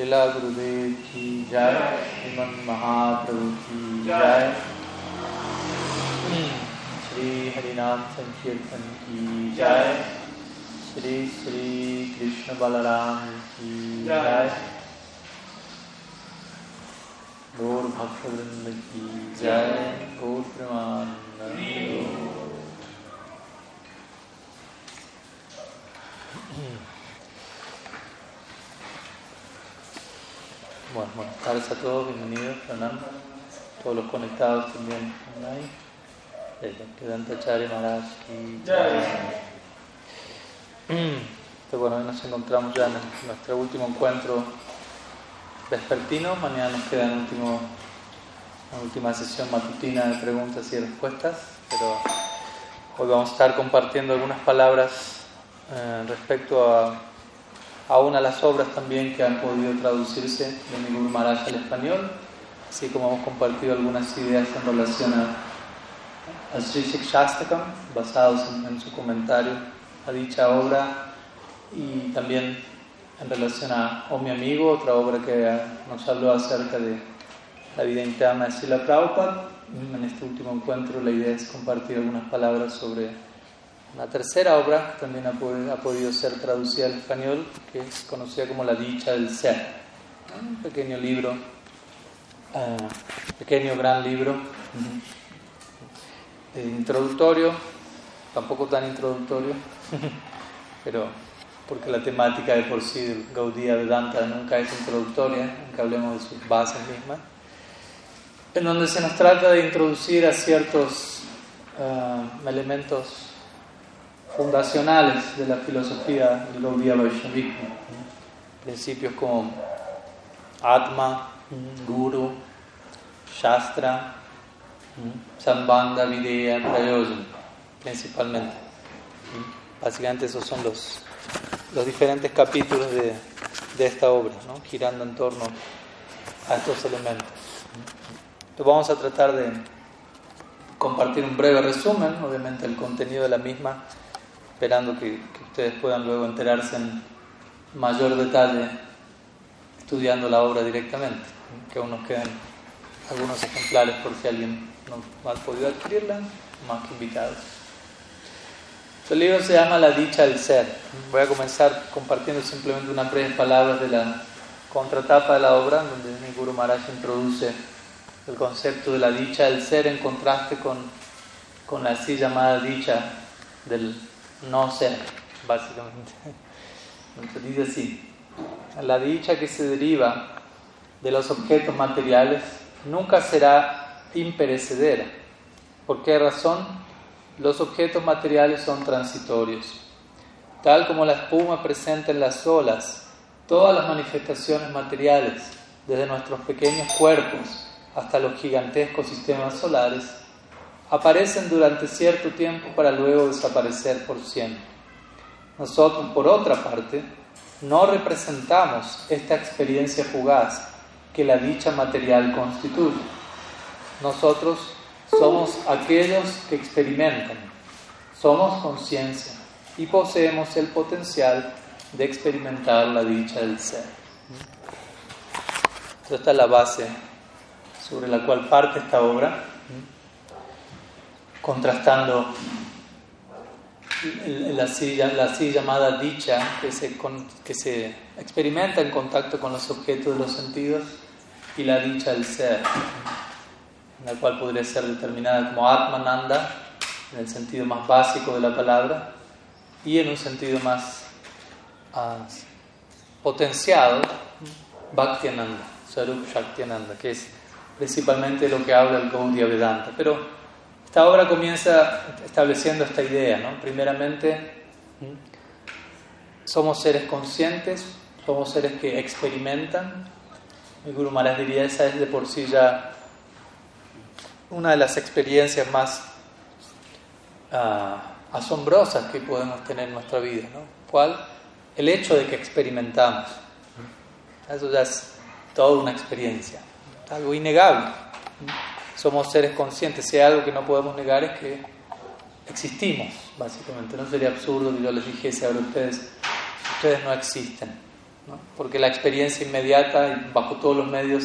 शिला गुरुदेव की जय। श्रीमन महाप्रभु की जय। श्री हरिनाम संकीर्तन की जय। श्री श्री कृष्ण बलराम की जय। गौर भक्त वृंद की जय। गौर प्रमाण Bueno, buenas tardes a todos, bienvenidos, Pranam, todos los conectados también online. Vedanta Chari Maharaj y Entonces, bueno, hoy nos encontramos ya en nuestro último encuentro vespertino. Mañana nos queda el último, la última sesión matutina de preguntas y respuestas. Pero hoy vamos a estar compartiendo algunas palabras eh, respecto a a una de las obras también que han podido traducirse de mi Guru al español, así como hemos compartido algunas ideas en relación a, a Sri Shastakam, basados en, su comentario a dicha obra, y también en relación a O mi amigo, otra obra que nos habló acerca de la vida interna de Srila Prabhupada. En este último encuentro la idea es compartir algunas palabras sobre una tercera obra también ha, podido ser traducida al español, que es conocida como La Dicha del Ser. Un pequeño libro, uh, pequeño gran libro, introductorio, tampoco tan introductorio, pero porque la temática de por sí del Gaudía Vedanta nunca es introductoria, aunque hablemos de sus bases mismas, en donde se nos trata de introducir a ciertos uh, elementos fundacionales de la filosofía del Gaudiya Vaishnavismo. Principios como Atma, Guru, Shastra, Sambandha, Videya, Prayojan, principalmente. Básicamente esos son los, los diferentes capítulos de, de esta obra, ¿no? girando en torno a estos elementos. Entonces vamos a tratar de compartir un breve resumen, obviamente el contenido de la misma esperando que, ustedes puedan luego enterarse en mayor detalle estudiando la obra directamente, que aún nos quedan algunos ejemplares por si alguien no ha podido adquirirla, más que invitados. El libro se llama La dicha del ser. Voy a comenzar compartiendo simplemente unas breves palabras de la contratapa de la obra, donde mi Maharaj introduce el concepto de la dicha del ser en contraste con, con la así llamada dicha del no ser, básicamente. Entonces dice así, la dicha que se deriva de los objetos materiales nunca será imperecedera. ¿Por qué razón? Los objetos materiales son transitorios. Tal como la espuma presente en las olas, todas las manifestaciones materiales, desde nuestros pequeños cuerpos hasta los gigantescos sistemas solares, aparecen durante cierto tiempo para luego desaparecer por siempre. Nosotros, por otra parte, no representamos esta experiencia fugaz que la dicha material constituye. Nosotros somos aquellos que experimentan, somos conciencia y poseemos el potencial de experimentar la dicha del ser. Esta es la base sobre la cual parte esta obra contrastando la así, la llamada dicha que se, que se experimenta en contacto con los objetos de los sentidos y la dicha del ser, la cual podría ser determinada como Atmananda en el sentido más básico de la palabra y en un sentido más uh, potenciado Bhaktiananda, Sarup Shaktiananda, que es principalmente lo que habla el Gaudiya Vedanta. Pero esta obra comienza estableciendo esta idea, ¿no? Primeramente, somos seres conscientes, somos seres que experimentan. Mi Guru Maharaj diría, esa es de por sí ya una de las experiencias más ah, asombrosas que podemos tener en nuestra vida, ¿no? ¿Cuál? El hecho de que experimentamos. Eso ya es toda una experiencia, algo innegable somos seres conscientes. Si hay algo que no podemos negar es que existimos, básicamente. No sería absurdo que yo les dijese ahora a ustedes, ustedes no existen. porque la experiencia inmediata bajo todos los medios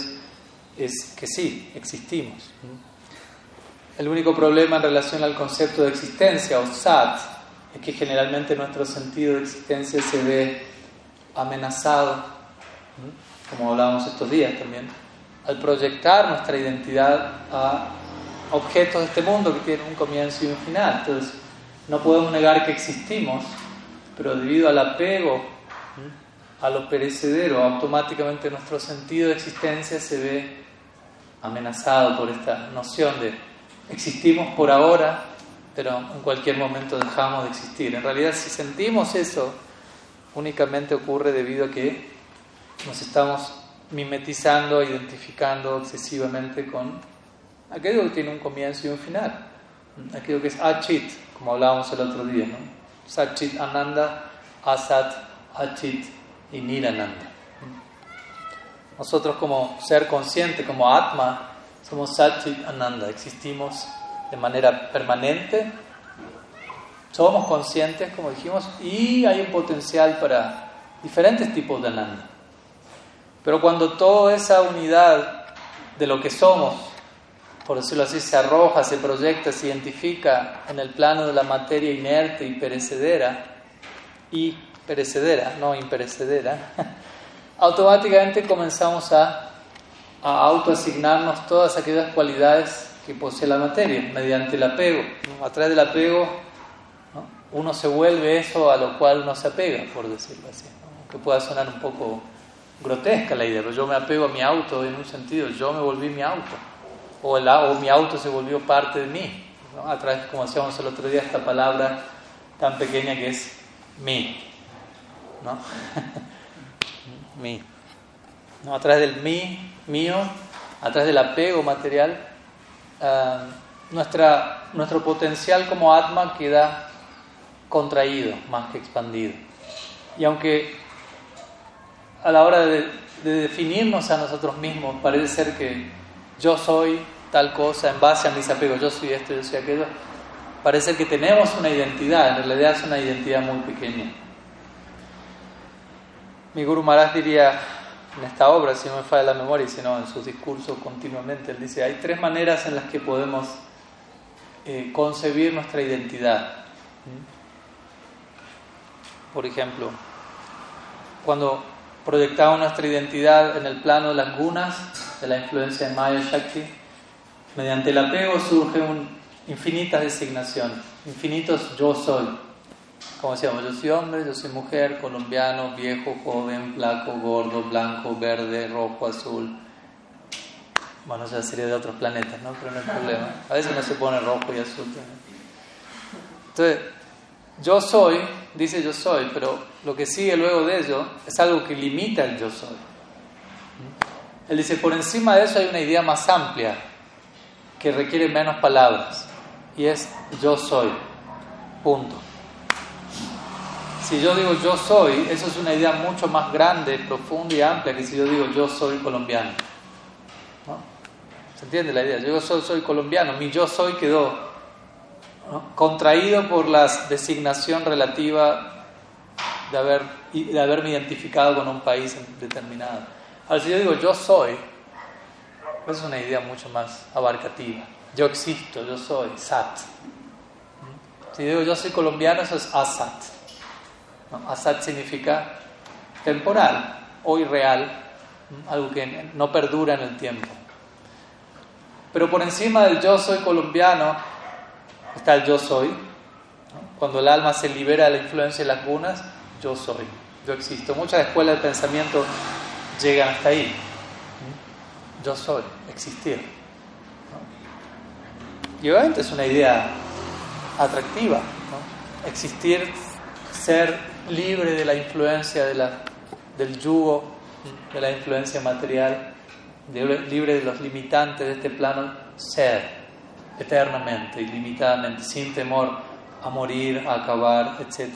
es que sí, existimos. El único problema en relación al concepto de existencia o sat es que generalmente nuestro sentido de existencia se ve amenazado, como hablábamos estos días también, al proyectar nuestra identidad a objetos de este mundo que tienen un comienzo y un final. Entonces, no podemos negar que existimos, pero debido al apego a lo perecedero, automáticamente nuestro sentido de existencia se ve amenazado por esta noción de existimos por ahora, pero en cualquier momento dejamos de existir. En realidad, si sentimos eso, únicamente ocurre debido a que nos estamos mimetizando, identificando excesivamente con aquello que tiene un comienzo y un final, aquello que es achit, como hablábamos el otro día, ¿no? Satchit Ananda, Asat, Achit y Nirananda. Nosotros como ser consciente, como Atma, somos Satchit Ananda, existimos de manera permanente, somos conscientes, como dijimos, y hay un potencial para diferentes tipos de Ananda. Pero cuando toda esa unidad de lo que somos, por decirlo así, se arroja, se proyecta, se identifica en el plano de la materia inerte y perecedera, y perecedera, no imperecedera, automáticamente comenzamos a, a autoasignarnos todas aquellas cualidades que posee la materia mediante el apego. A través del apego uno se vuelve eso a lo cual uno se apega, por decirlo así. Que pueda sonar un poco grotesca la idea, pero yo me apego a mi auto en un sentido, yo me volví mi auto o, el, o mi auto se volvió parte de mí, a través, como decíamos el otro día, esta palabra tan pequeña que es mí, ¿no? mí. ¿No? A través del mí, mío, a través del apego material, uh, nuestra, nuestro potencial como atma queda contraído más que expandido. Y aunque a la hora de, de definirnos a nosotros mismos parece ser que yo soy tal cosa en base a mis apegos, yo soy esto, yo soy aquello, parece que tenemos una identidad, en realidad es una identidad muy pequeña. Mi Guru Maharaj diría en esta obra, si no me falla la memoria, sino en sus discursos continuamente, él dice, hay tres maneras en las que podemos eh, concebir nuestra identidad. Por ejemplo, cuando proyectamos nuestra identidad en el plano de las gunas, de la influencia de Maya Shakti, Mediante el apego surgen infinitas designaciones, infinitos yo soy. Como decíamos, yo soy hombre, yo soy mujer, colombiano, viejo, joven, flaco, gordo, blanco, verde, rojo, azul. Bueno, ya sería de otros planetas, ¿no? Pero no hay problema. A veces no se pone rojo y azul Entonces, yo soy, dice yo soy, pero lo que sigue luego de ello es algo que limita el yo soy. Él dice, por encima de eso hay una idea más amplia, que requiere menos palabras y es yo soy. Punto. Si yo digo yo soy, eso es una idea mucho más grande, profunda y amplia que si yo digo yo soy colombiano. ¿Se entiende la idea? Yo soy, soy colombiano, mi yo soy quedó contraído por la designación relativa de, haber, de haberme identificado con un país determinado. Ahora, si yo digo yo soy, es una idea mucho más abarcativa. Yo existo, yo soy, sat. Si digo yo soy colombiano, eso es asat. Asat significa temporal o irreal, algo que no perdura en el tiempo. Pero por encima del yo soy colombiano está el yo soy. Cuando el alma se libera de la influencia de las gunas, yo soy, yo existo. Muchas escuelas de pensamiento llegan hasta ahí. Yo soy, existir. Y obviamente es una idea atractiva, existir, ser libre de la influencia de la, del yugo, de la influencia material, libre de los limitantes de este plano, ser eternamente, ilimitadamente, sin temor a morir, a acabar, etc.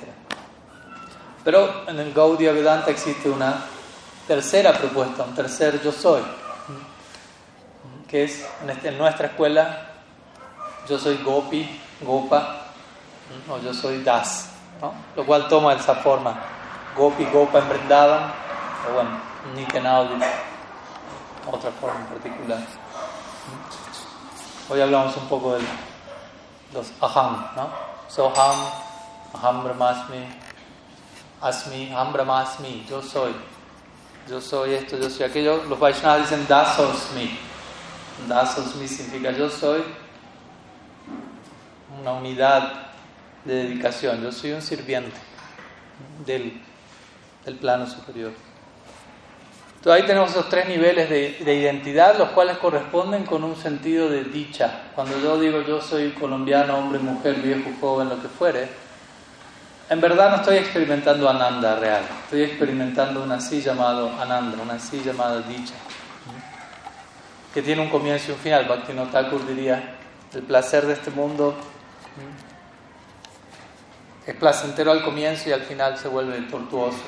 Pero en el Gaudiya Vedanta existe una tercera propuesta, un tercer yo soy que es este, en nuestra escuela, yo soy Gopi, Gopa, o yo soy Das, lo cual toma esa forma. Gopi, Gopa en o bueno, Nityananda, otra forma en particular. Hoy hablamos un poco de los aham, ¿no? Soham, aham brahmasmi, asmi, aham brahmasmi, yo soy. Yo soy esto, yo soy aquello. Los Vaishnavas dicen dasosmi. Dasosmi significa yo soy una unidad de dedicación. Yo soy un sirviente del, del plano superior. Entonces ahí tenemos esos tres niveles de, de, identidad, los cuales corresponden con un sentido de dicha. Cuando yo digo yo soy colombiano, hombre, mujer, viejo, joven, lo que fuere, en verdad no estoy experimentando ananda real, estoy experimentando una así llamado ananda, una así llamada dicha, que tiene un comienzo y un final. Bhaktivinoda Thakur diría, el placer de este mundo es placentero al comienzo y al final se vuelve tortuoso.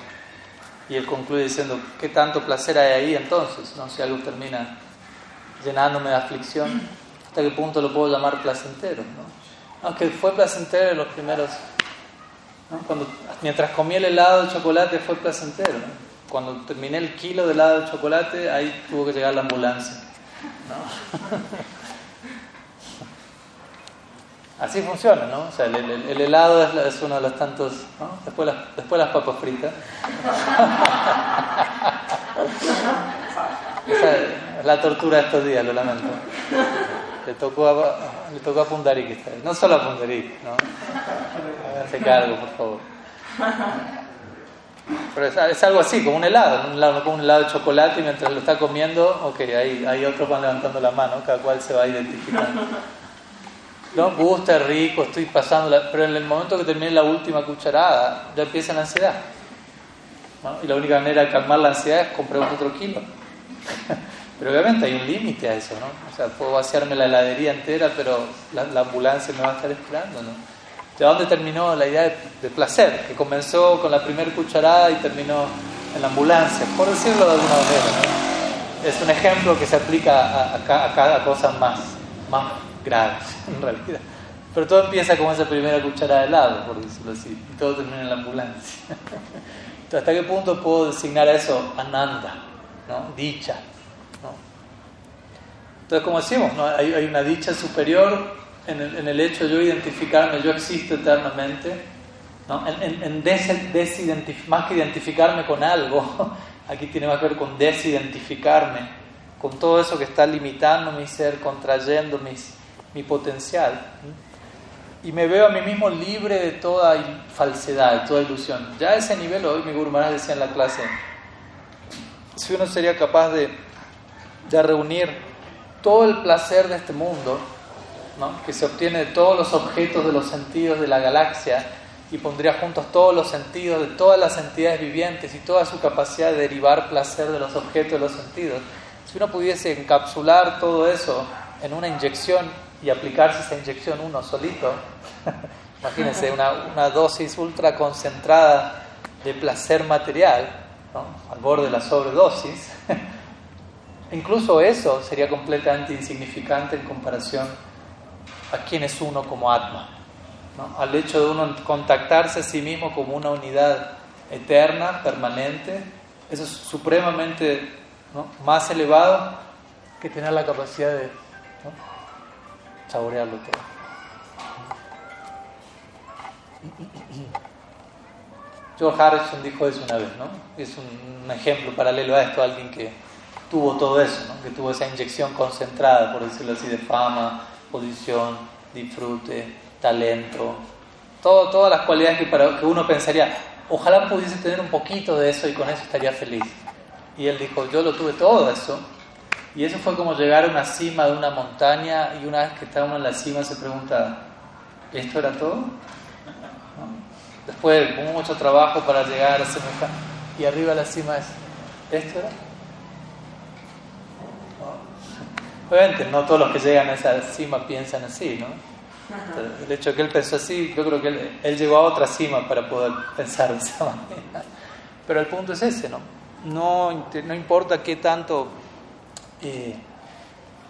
Y él concluye diciendo, ¿qué tanto placer hay ahí entonces? ¿no? Si algo termina llenándome de aflicción, ¿hasta qué punto lo puedo llamar placentero? ¿no? Aunque fue placentero en los primeros... Cuando, mientras comí el helado de chocolate fue placentero. Cuando terminé el kilo de helado de chocolate, ahí tuvo que llegar la ambulancia. Así funciona, ¿no? O sea, el, helado es, uno de los tantos, ¿no? Después las, después las papas fritas. Es la tortura de estos días, lo lamento. Le tocó a, le tocó a Pundarik No solo a Pundarik, ¿no? Háganse cargo, por favor. Pero es, algo así, como un helado, un helado, no como un helado de chocolate y mientras lo está comiendo, ok, hay, hay otros van levantando la mano, cada cual se va identificando. No, gusta, rico, estoy pasando, pero en el momento que termine la última cucharada, ya empieza la ansiedad. Y la única manera de calmar la ansiedad es comprar otro kilo. pero obviamente hay un límite a eso, ¿no? O sea, puedo vaciarme la heladería entera, pero la, ambulancia me va a estar esperando, ¿no? ¿De dónde terminó la idea de, placer? Que comenzó con la primera cucharada y terminó en la ambulancia, por decirlo de alguna manera. Es un ejemplo que se aplica a, a, a cada cosa más, más graves, en realidad. Pero todo empieza con esa primera cucharada de helado, por decirlo así, y todo termina en la ambulancia. Entonces, ¿hasta qué punto puedo designar eso ananda, ¿no? dicha? ¿no? Entonces, como decimos, ¿no? hay, hay, una dicha superior en el, en el, hecho de yo identificarme, yo existo eternamente, ¿no? en, en, en más que identificarme con algo, aquí tiene más que ver con desidentificarme con todo eso que está limitando mi ser, contrayendo mis mi potencial. Y me veo a mí mismo libre de toda falsedad, de toda ilusión. Ya a ese nivel, hoy mi Guru decía en la clase, si uno sería capaz de, de reunir todo el placer de este mundo, que se obtiene de todos los objetos de los sentidos de la galaxia, y pondría juntos todos los sentidos de todas las entidades vivientes y toda su capacidad de derivar placer de los objetos de los sentidos, si uno pudiese encapsular todo eso en una inyección y aplicarse esa inyección uno solito, imagínense una, una, dosis ultra concentrada de placer material, al borde de la sobredosis, incluso eso sería completamente insignificante en comparación a quién es uno como Atma, al hecho de uno contactarse a sí mismo como una unidad eterna, permanente, eso es supremamente más elevado que tener la capacidad de saborearlo todo. George Harrison dijo eso una vez, ¿no? Es un, ejemplo paralelo a esto, alguien que tuvo todo eso, ¿no? que tuvo esa inyección concentrada, por decirlo así, de fama, posición, disfrute, talento, todo, todas las cualidades que, para, que uno pensaría, ojalá pudiese tener un poquito de eso y con eso estaría feliz. Y él dijo, yo lo tuve todo eso y eso fue como llegar a una cima de una montaña y una vez que está uno en la cima se pregunta, ¿esto era todo? Después hubo mucho trabajo para llegar a ese y arriba de la cima es, ¿esto era? Obviamente no todos los que llegan a esa cima piensan así, ¿no? El hecho de que él pensó así, yo creo que él, él llegó a otra cima para poder pensar de esa manera. Pero el punto es ese, ¿no? No, no importa qué tanto eh,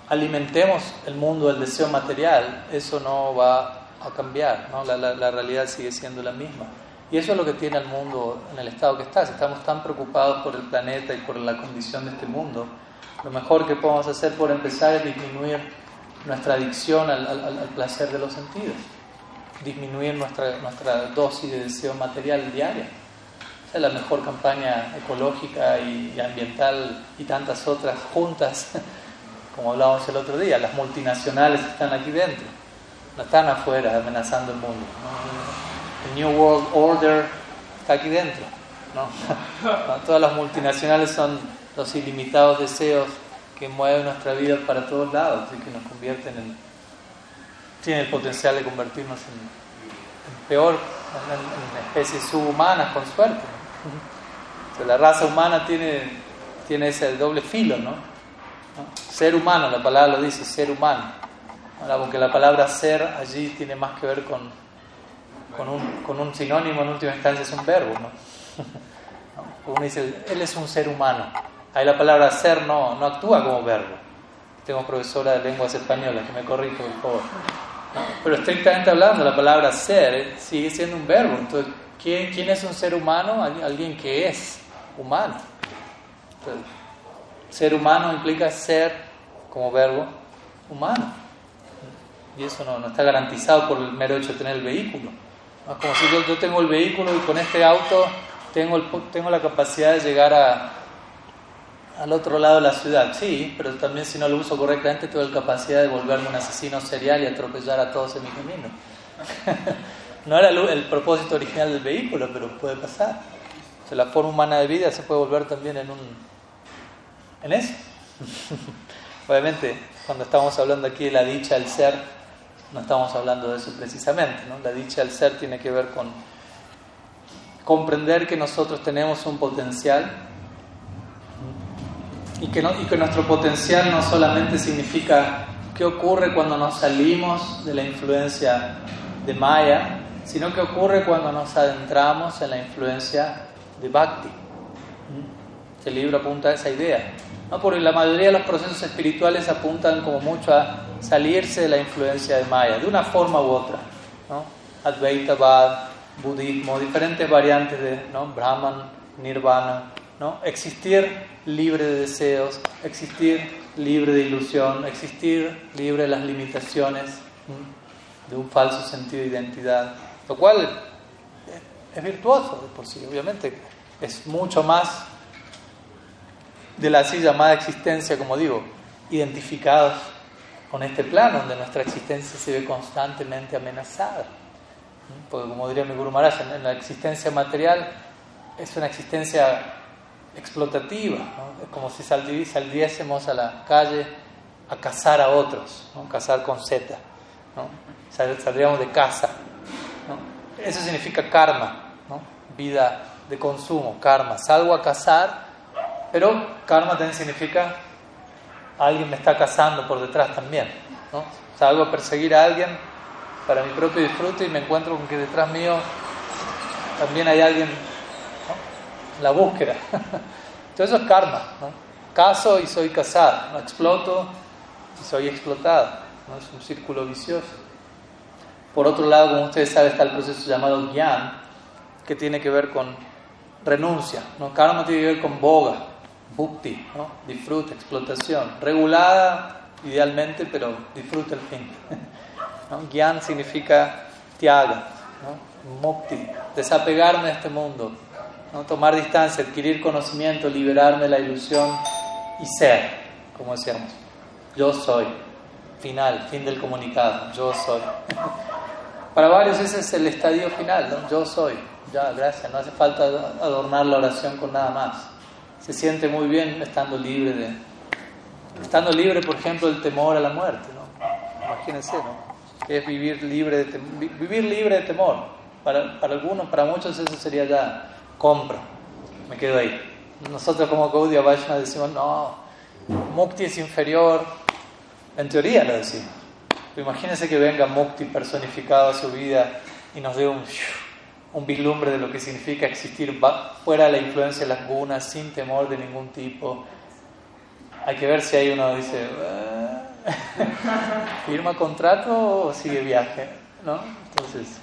alimentemos el mundo del deseo material, eso no va a cambiar, ¿no? La, la, realidad sigue siendo la misma. Y eso es lo que tiene el mundo en el estado que está. Si estamos tan preocupados por el planeta y por la condición de este mundo, lo mejor que podemos hacer por empezar es disminuir nuestra adicción al, placer de los sentidos, disminuir nuestra, nuestra dosis de deseo material diaria. La mejor campaña ecológica y, ambiental y tantas otras juntas, como hablábamos el otro día. Las multinacionales están aquí dentro, no están afuera amenazando el mundo. El New World Order está aquí dentro. Todas las multinacionales son los ilimitados deseos que mueven nuestra vida para todos lados y que nos convierten en. tienen el potencial de convertirnos en, peor, en, especies subhumanas, con suerte. La raza humana tiene, tiene ese doble filo, ¿no? Ser humano, la palabra lo dice, ser humano. Ahora, porque la palabra ser allí tiene más que ver con, con, un, con un sinónimo, en última instancia es un verbo, ¿no? Uno dice, él es un ser humano. Ahí la palabra ser no, no actúa como verbo. Tengo profesora de lenguas españolas que me corrige, por favor. Pero estrictamente hablando, la palabra ser eh, sigue siendo un verbo. Entonces, ¿quién, quién es un ser humano? Alguien que es humano. ser humano implica ser como verbo humano. Y eso no, está garantizado por el mero hecho de tener el vehículo. Es como si yo, tengo el vehículo y con este auto tengo la capacidad de llegar a, al otro lado de la ciudad, sí, pero también si no lo uso correctamente tengo la capacidad de volverme un asesino serial y atropellar a todos en mi camino. no era el, propósito original del vehículo, pero puede pasar. La forma humana de vida se puede volver también en un en eso. Obviamente, cuando estamos hablando aquí de la dicha del ser, no estamos hablando de eso precisamente. ¿no? La dicha del ser tiene que ver con comprender que nosotros tenemos un potencial y que, no, y que nuestro potencial no solamente significa qué ocurre cuando nos salimos de la influencia de Maya, sino que ocurre cuando nos adentramos en la influencia de Bhakti. Este libro apunta a esa idea. ¿no? Porque la mayoría de los procesos espirituales apuntan como mucho a salirse de la influencia de Maya, de una forma u otra. ¿no? Advaita, Bad, budismo, diferentes variantes de ¿no? Brahman, Nirvana, ¿no? Existir libre de deseos, existir libre de ilusión, existir libre de las limitaciones de un falso sentido de identidad, lo cual es virtuoso de por sí, obviamente, es mucho más de la así llamada existencia, como digo, identificados con este plano donde nuestra existencia se ve constantemente amenazada. Porque como diría mi Guru Maharaj, en la existencia material es una existencia explotativa, es como si saliésemos a la calle a cazar a otros, ¿no? cazar con Z, ¿no? saldríamos de casa. Eso significa karma, vida de consumo, karma. Salgo a cazar, pero karma también significa alguien me está cazando por detrás también. ¿no? Salgo a perseguir a alguien para mi propio disfrute y me encuentro con que detrás mío también hay alguien la búsqueda. Todo eso es karma. ¿no? Caso y soy casado, ¿no? exploto y soy explotado. ¿no? Es un círculo vicioso. Por otro lado, como ustedes saben, está el proceso llamado gyan, que tiene que ver con renuncia. ¿no? Karma tiene que ver con boga, bhukti, ¿no? disfrute, explotación. Regulada idealmente, pero disfrute al fin. ¿no? Gyan significa tiaga, ¿no? mukti, desapegarme de este mundo, ¿no? tomar distancia, adquirir conocimiento, liberarme de la ilusión y ser, como decíamos, yo soy, final, fin del comunicado, yo soy. Para varios ese es el estadio final, yo soy, ya, gracias, no hace falta adornar la oración con nada más. Se siente muy bien estando libre de, estando libre, por ejemplo, del temor a la muerte, ¿no? Imagínense, ¿no? Es vivir libre de, vivir libre de temor. Para, para algunos, para muchos eso sería ya compro, me quedo ahí. Nosotros como Gaudiya Vaishnava decimos, no, Mukti es inferior, en teoría lo decimos. Pero imagínense que venga Mukti personificado a su vida y nos dé un, un vislumbre de lo que significa existir fuera de la influencia de las gunas, sin temor de ningún tipo. Hay que ver si hay uno dice, ah, ¿firma contrato o sigue viaje? ¿No? Entonces,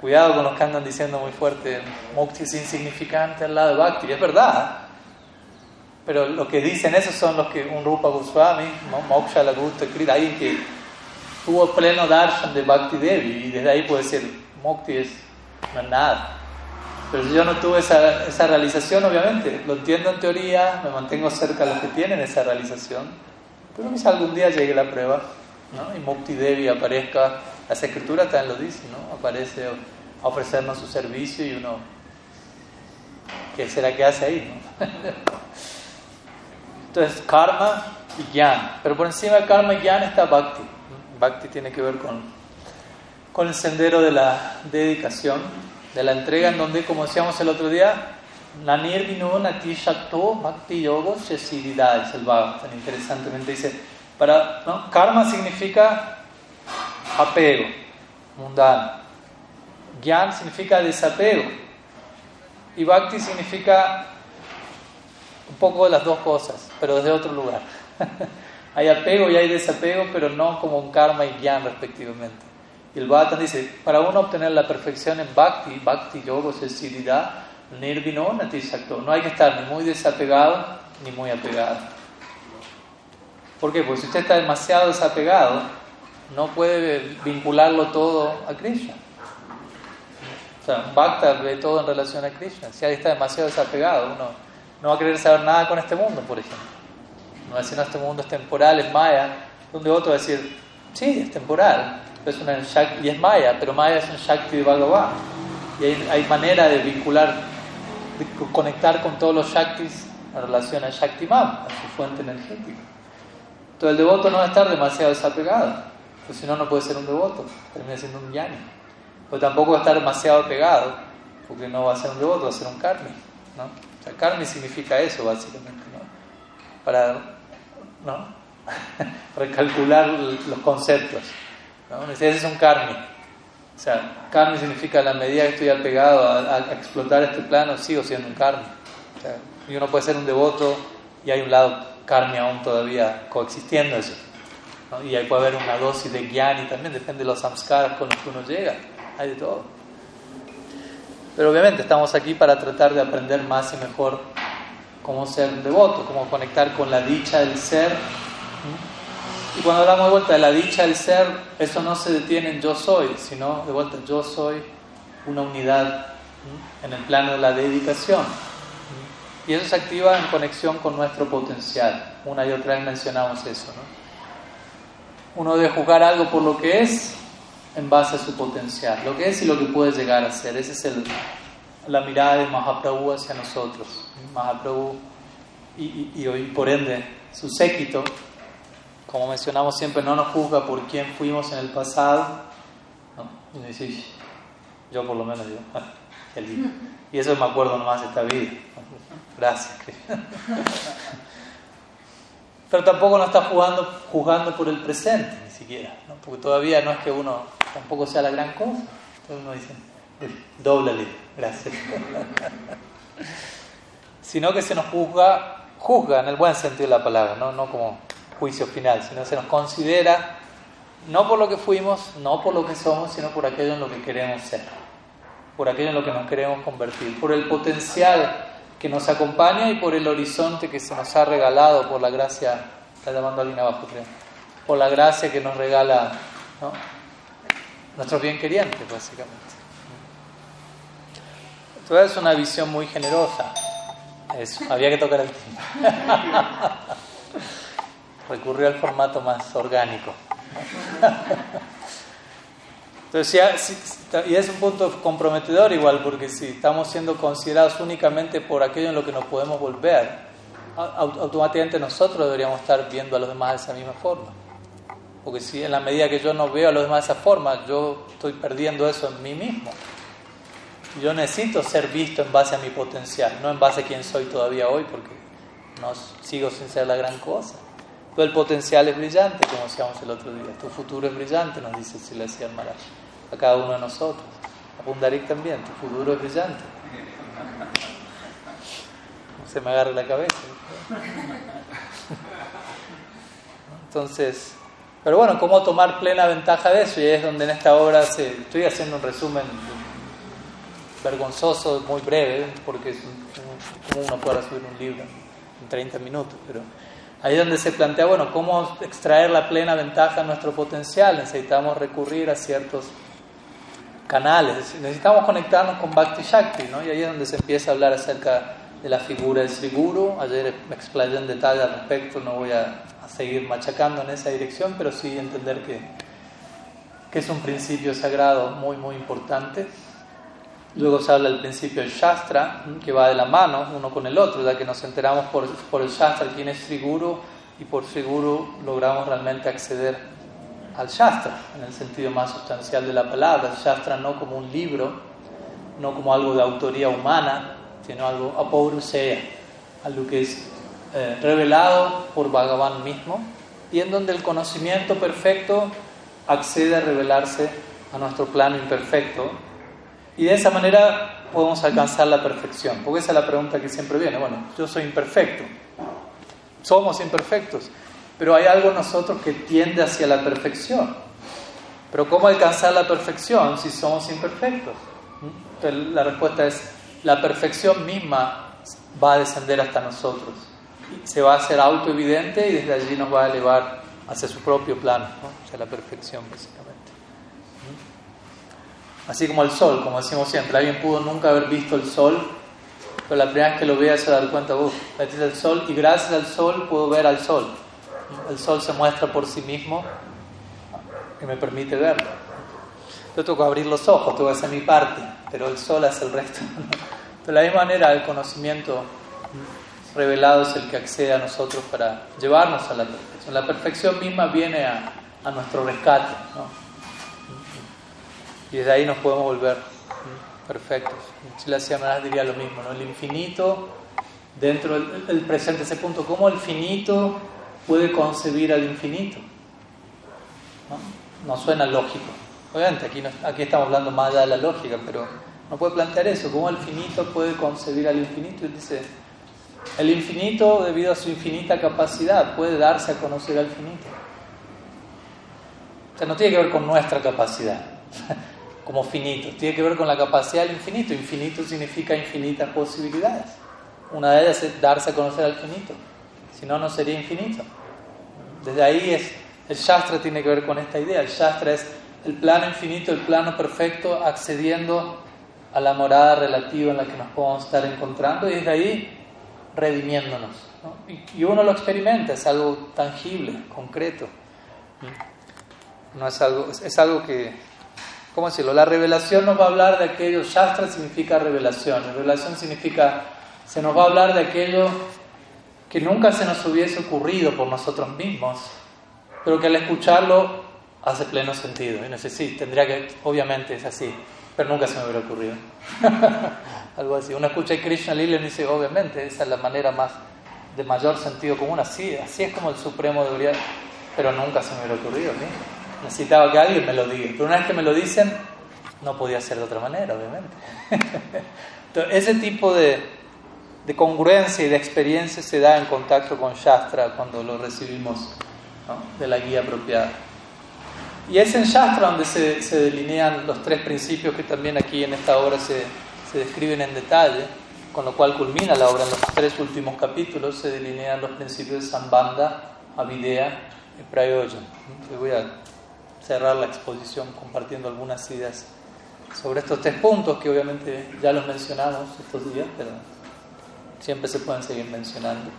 Cuidado con los que andan diciendo muy fuerte, Mukti es insignificante al lado de Bhakti. Es verdad. Pero lo que dicen esos son los que un Rupa Goswami, Moksha gusta Krita, alguien que tuvo pleno darshan de Bhakti Devi y desde ahí puede decir, Mukti es, nada. Pero yo no tuve esa, esa realización, obviamente, lo entiendo en teoría, me mantengo cerca de los que tienen esa realización, pero quizá algún día llegue la prueba ¿no? y Mukti Devi aparezca las escrituras también lo dicen, ¿no? Aparece a ofrecernos su servicio y uno, ¿qué será que hace ahí? ¿no? Entonces, karma y jnana. Pero por encima de karma y jnana está bhakti. Bhakti tiene que ver con, con el sendero de la dedicación, de la entrega, en donde, como decíamos el otro día, Nanir nati shakto bhakti shesiridad, es el tan interesantemente dice, para, karma significa apego mundano. Gyan significa desapego. Y bhakti significa un poco de las dos cosas, pero desde otro lugar. hay apego y hay desapego, pero no como un karma y gyan respectivamente. El Bhattan dice, para uno obtener la perfección en bhakti, bhakti yoga, sensibilidad, nirvino, natisakto, no hay que estar ni muy desapegado ni muy apegado. ¿Por qué? Porque si usted está demasiado desapegado, no puede vincularlo todo a Krishna. O sea, Bhakta ve todo en relación a Krishna. Si alguien está demasiado desapegado, uno no va a querer saber nada con este mundo, por ejemplo. No va a decir, no, este mundo es temporal, es Maya. Donde otro va a decir, sí, es temporal, es una y es Maya, pero Maya es un Shakti de Bhagavan. Y hay, manera de vincular, de conectar con todos los Shaktis en relación a Shakti Mam, a su fuente energética. Entonces el devoto no va a estar demasiado desapegado. Pues si no, no puede ser un devoto, termina siendo un yani. Pues tampoco va a estar demasiado pegado, porque no va a ser un devoto, va a ser un karmi. ¿no? O sea, significa eso, básicamente, ¿no? Para, ¿no? recalcular los conceptos. ¿No? Es un karmi. O sea, karmi significa la medida que estoy apegado a, a, explotar este plano, sigo siendo un sea, y uno puede ser un devoto y hay un lado karmi aún todavía coexistiendo eso. Y ahí puede haber una dosis de y también, depende de los samskaras con los que uno llega. Hay de todo. Pero obviamente estamos aquí para tratar de aprender más y mejor cómo ser un devoto, cómo conectar con la dicha del ser. Y cuando hablamos de vuelta de la dicha del ser, eso no se detiene en yo soy, sino de vuelta yo soy una unidad en el plano de la dedicación. Y eso se activa en conexión con nuestro potencial. Una y otra vez mencionamos eso. ¿no? uno debe juzgar algo por lo que es en base a su potencial, lo que es y lo que puede llegar a ser. Esa es el, la mirada de Mahaprabhu hacia nosotros. Mahaprabhu y, y, y, por ende su séquito, como mencionamos siempre, no nos juzga por quién fuimos en el pasado. ¿no? Y decís, yo por lo menos yo, Y eso me acuerdo nomás esta vida. Gracias. pero tampoco no está jugando, juzgando por el presente, ni siquiera, porque todavía no es que uno tampoco sea la gran cosa. Entonces uno dice, doblale, gracias. sino que se nos juzga, juzga en el buen sentido de la palabra, ¿no? no como juicio final, sino se nos considera no por lo que fuimos, no por lo que somos, sino por aquello en lo que queremos ser, por aquello en lo que nos queremos convertir, por el potencial que nos acompaña y por el horizonte que se nos ha regalado por la gracia, está llamando alguien abajo, por la gracia que nos regala ¿no? nuestros bien querientes, básicamente. Entonces es una visión muy generosa. Eso, había que tocar el tema. Recurrió al formato más orgánico. Entonces, y es un punto comprometedor igual, porque si estamos siendo considerados únicamente por aquello en lo que nos podemos volver, automáticamente nosotros deberíamos estar viendo a los demás de esa misma forma. Porque si en la medida que yo no veo a los demás de esa forma, yo estoy perdiendo eso en mí mismo. Yo necesito ser visto en base a mi potencial, no en base a quién soy todavía hoy, porque no sigo sin ser la gran cosa. Pero el potencial es brillante, como decíamos el otro día. Tu futuro es brillante, nos dice Silasia Maharaj a cada uno de nosotros. A Pundarik también, tu futuro es brillante. Se me agarre la cabeza. Entonces, pero bueno, ¿cómo tomar plena ventaja de eso? Y es donde en esta obra se, estoy haciendo un resumen vergonzoso, muy breve, porque es como uno puede subir un libro en 30 minutos, pero ahí es donde se plantea, bueno, cómo extraer la plena ventaja de nuestro potencial, necesitamos recurrir a ciertos canales, necesitamos conectarnos con Bhakti Shakti, ¿no? y ahí es donde se empieza a hablar acerca de la figura del Sri ayer me explayé en detalle al respecto, no voy a, seguir machacando en esa dirección, pero sí entender que, que es un principio sagrado muy, muy importante. Luego se habla del principio del Shastra, que va de la mano uno con el otro, ya que nos enteramos por, por el Shastra quién es Sri Guru, y por Sri Guru logramos realmente acceder al Shastra, en el sentido más sustancial de la palabra. El Shastra no como un libro, no como algo de autoría humana, sino algo apourusea, algo que es eh, revelado por Bhagavan mismo y en donde el conocimiento perfecto accede a revelarse a nuestro plano imperfecto y de esa manera podemos alcanzar la perfección, porque esa es la pregunta que siempre viene, bueno, yo soy imperfecto, somos imperfectos, pero hay algo en nosotros que tiende hacia la perfección, pero ¿cómo alcanzar la perfección si somos imperfectos? Entonces, la respuesta es, la perfección misma va a descender hasta nosotros. Se va a hacer autoevidente y desde allí nos va a elevar hacia su propio plano, hacia la perfección básicamente. Así como el sol, como decimos siempre, alguien pudo nunca haber visto el sol, pero la primera vez que lo vea se da cuenta, uff, este es el sol y gracias al sol puedo ver al sol. El sol se muestra por sí mismo y me permite verlo. Yo tengo que abrir los ojos, tengo que hacer mi parte, pero el sol hace el resto. De la misma manera, el conocimiento revelado es el que accede a nosotros para llevarnos a la perfección. La perfección misma viene a, a nuestro rescate. ¿no? Y desde ahí nos podemos volver perfectos. Chila Siamanas diría lo mismo, ¿no? el infinito dentro del presente, ese punto, ¿cómo el finito puede concebir al infinito? ¿No? no suena lógico. Obviamente, aquí, aquí estamos hablando más allá de la lógica, pero no puede plantear eso, ¿cómo el finito puede concebir al infinito? Y dice, el infinito, debido a su infinita capacidad, puede darse a conocer al finito. O sea, no tiene que ver con nuestra capacidad como finitos, tiene que ver con la capacidad del infinito. Infinito significa infinitas posibilidades. Una de ellas es darse a conocer al finito, si no, no sería infinito. Desde ahí es, el Shastra tiene que ver con esta idea. El Shastra es el plano infinito, el plano perfecto, accediendo a la morada relativa en la que nos podemos estar encontrando y desde ahí redimiéndonos. Y, uno lo experimenta, es algo tangible, concreto. No es algo, es, algo que, ¿cómo decirlo? La revelación nos va a hablar de aquello, Shastra significa revelación, revelación significa, se nos va a hablar de aquello que nunca se nos hubiese ocurrido por nosotros mismos, pero que al escucharlo hace pleno sentido. Y no sé, sí, tendría que, obviamente es así, pero nunca se me hubiera ocurrido. algo así. Uno escucha a Krishna Lila y dice, obviamente, esa es la manera más de mayor sentido común, así, así es como el Supremo debería, pero nunca se me hubiera ocurrido ¿sí? Necesitaba que alguien me lo diga, pero una vez que me lo dicen, no podía ser de otra manera, obviamente. Entonces, ese tipo de, de, congruencia y de experiencia se da en contacto con Shastra cuando lo recibimos de la guía apropiada. Y es en Shastra donde se, se delinean los tres principios que también aquí en esta obra se, se describen en detalle, con lo cual culmina la obra en los tres últimos capítulos, se delinean los principios de Sambanda, Avidea y Prayoja. voy a cerrar la exposición compartiendo algunas ideas sobre estos tres puntos que obviamente ya los mencionamos estos días, pero siempre se pueden seguir mencionando.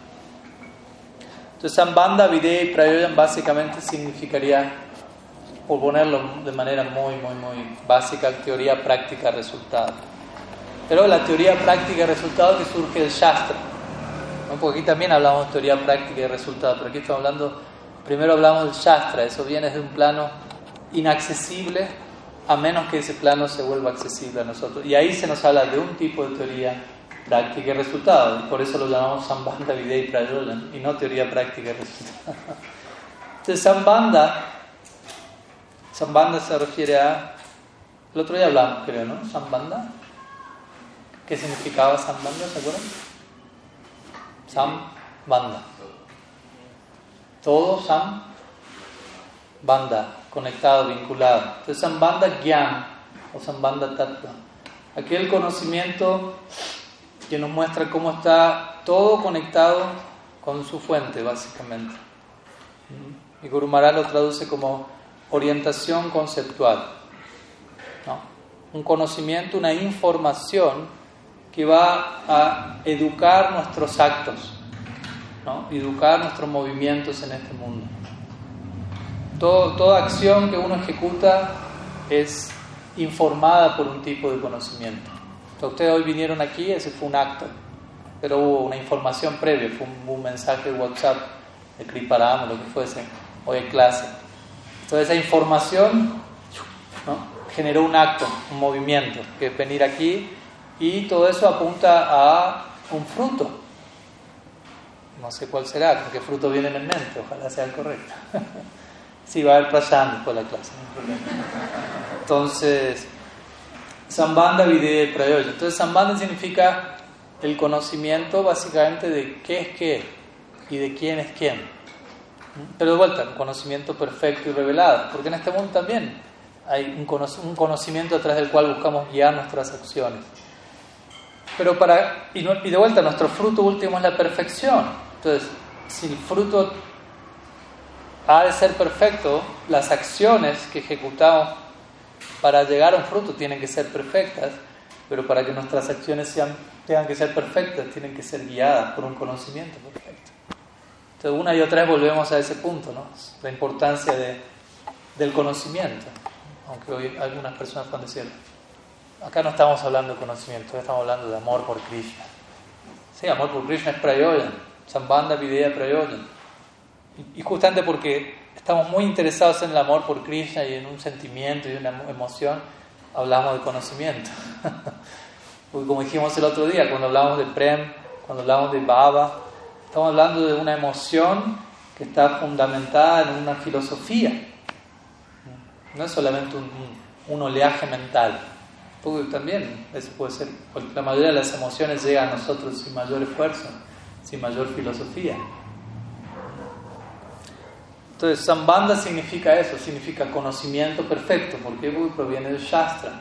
Entonces, Sambanda, Avidea y Prayojan básicamente significaría, por ponerlo de manera muy, muy, muy básica, teoría, práctica, resultado. Pero la teoría práctica resultado que surge del Shastra. Porque aquí también hablamos de teoría práctica y resultado, pero aquí estamos hablando, primero hablamos del Shastra, eso viene de un plano inaccesible a menos que ese plano se vuelva accesible a nosotros. Y ahí se nos habla de un tipo de teoría práctica y resultado, y por eso lo llamamos Sambandha, Vidya y Prayojan, y no teoría práctica y resultado. Entonces, Sambandha, Sambandha se refiere a. El otro día hablamos, creo, ¿no? Sambandha ¿Qué significaba Sambanda? ¿Se acuerdan? Sambanda. Todo Sam banda, conectado, vinculado. Entonces Sambanda Gyan o Sambanda Tattva. aquel conocimiento que nos muestra cómo está todo conectado con su fuente, básicamente. Y Guru Maharaj lo traduce como orientación conceptual. Un conocimiento, una información que va a educar nuestros actos, ¿no? educar nuestros movimientos en este mundo. Toda acción que uno ejecuta es informada por un tipo de conocimiento. ustedes hoy vinieron aquí, ese fue un acto, pero hubo una información previa, fue un, mensaje de WhatsApp, de Kriparama, lo que fuese, hoy hay clase. Entonces esa información generó un acto, un movimiento, que es venir aquí y todo eso apunta a un fruto. No sé cuál será, qué fruto viene en mente, ojalá sea el correcto. sí, va a haber prashan después de la clase, no hay problema. Entonces, Sambandha Videya y Prayoya. Entonces, Sambandha significa el conocimiento básicamente de qué es qué y de quién es quién. Pero de vuelta, un conocimiento perfecto y revelado, porque en este mundo también hay un conocimiento a través del cual buscamos guiar nuestras acciones. Pero para, y, de vuelta, nuestro fruto último es la perfección. Entonces, si el fruto ha de ser perfecto, las acciones que ejecutamos para llegar a un fruto tienen que ser perfectas, pero para que nuestras acciones sean, tengan que ser perfectas, tienen que ser guiadas por un conocimiento perfecto. Entonces, una y otra vez volvemos a ese punto, ¿no? La importancia de, del conocimiento, aunque hoy algunas personas pueden decir, acá no estamos hablando de conocimiento, estamos hablando de amor por Krishna. Sí, amor por Krishna es prayoyan, sambandha vidya prayoyan. Y justamente porque estamos muy interesados en el amor por Krishna y en un sentimiento y una emoción, hablamos de conocimiento. Porque como dijimos el otro día, cuando hablamos de Prem, cuando hablamos de Baba, estamos hablando de una emoción que está fundamentada en una filosofía. No es solamente un, un oleaje mental. Porque también eso puede ser, la mayoría de las emociones llegan a nosotros sin mayor esfuerzo, sin mayor filosofía. Entonces, Sambandha significa eso, significa conocimiento perfecto, porque proviene del Shastra.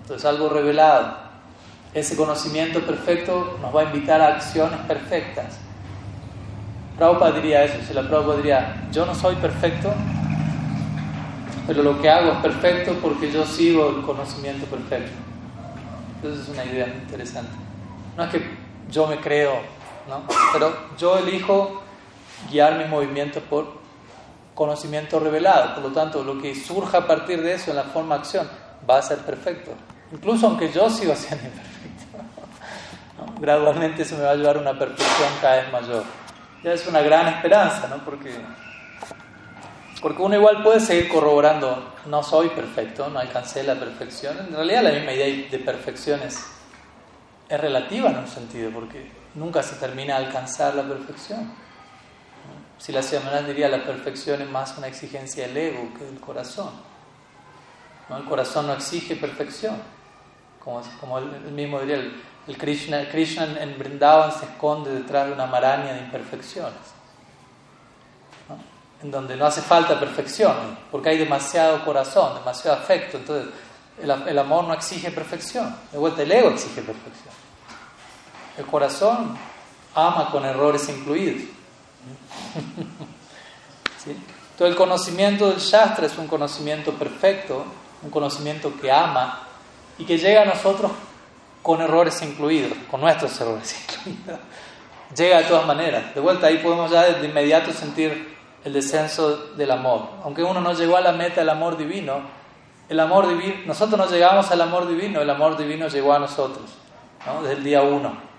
Entonces, algo revelado. Ese conocimiento perfecto nos va a invitar a acciones perfectas. Prabhupada diría eso, si la Prabhupada diría, yo no soy perfecto, pero lo que hago es perfecto porque yo sigo el conocimiento perfecto. Entonces es una idea interesante. No es que yo me creo, ¿no? pero yo elijo guiar mis movimientos por conocimiento revelado. Por lo tanto, lo que surja a partir de eso en la forma acción va a ser perfecto. Incluso aunque yo siga siendo imperfecto. Gradualmente eso me va a llevar a una perfección cada vez mayor. Ya es una gran esperanza, ¿no? Porque porque uno igual puede seguir corroborando, no soy perfecto, no alcancé la perfección. En realidad la misma idea de perfección es, relativa en un sentido, porque nunca se termina de alcanzar la perfección. Si la semana diría la perfección es más una exigencia del ego que del corazón. ¿No? El corazón no exige perfección. Como, como él, mismo diría, el, Krishna, Krishna en Vrindavan se esconde detrás de una maraña de imperfecciones en donde no hace falta perfección, porque hay demasiado corazón, demasiado afecto, entonces el, amor no exige perfección, de vuelta el ego exige perfección. El corazón ama con errores incluidos. Todo el conocimiento del Shastra es un conocimiento perfecto, un conocimiento que ama y que llega a nosotros con errores incluidos, con nuestros errores incluidos. Llega de todas maneras. De vuelta ahí podemos ya de inmediato sentir el descenso del amor. Aunque uno no llegó a la meta del amor divino, el amor divino, nosotros no llegamos al amor divino, el amor divino llegó a nosotros, desde el día uno.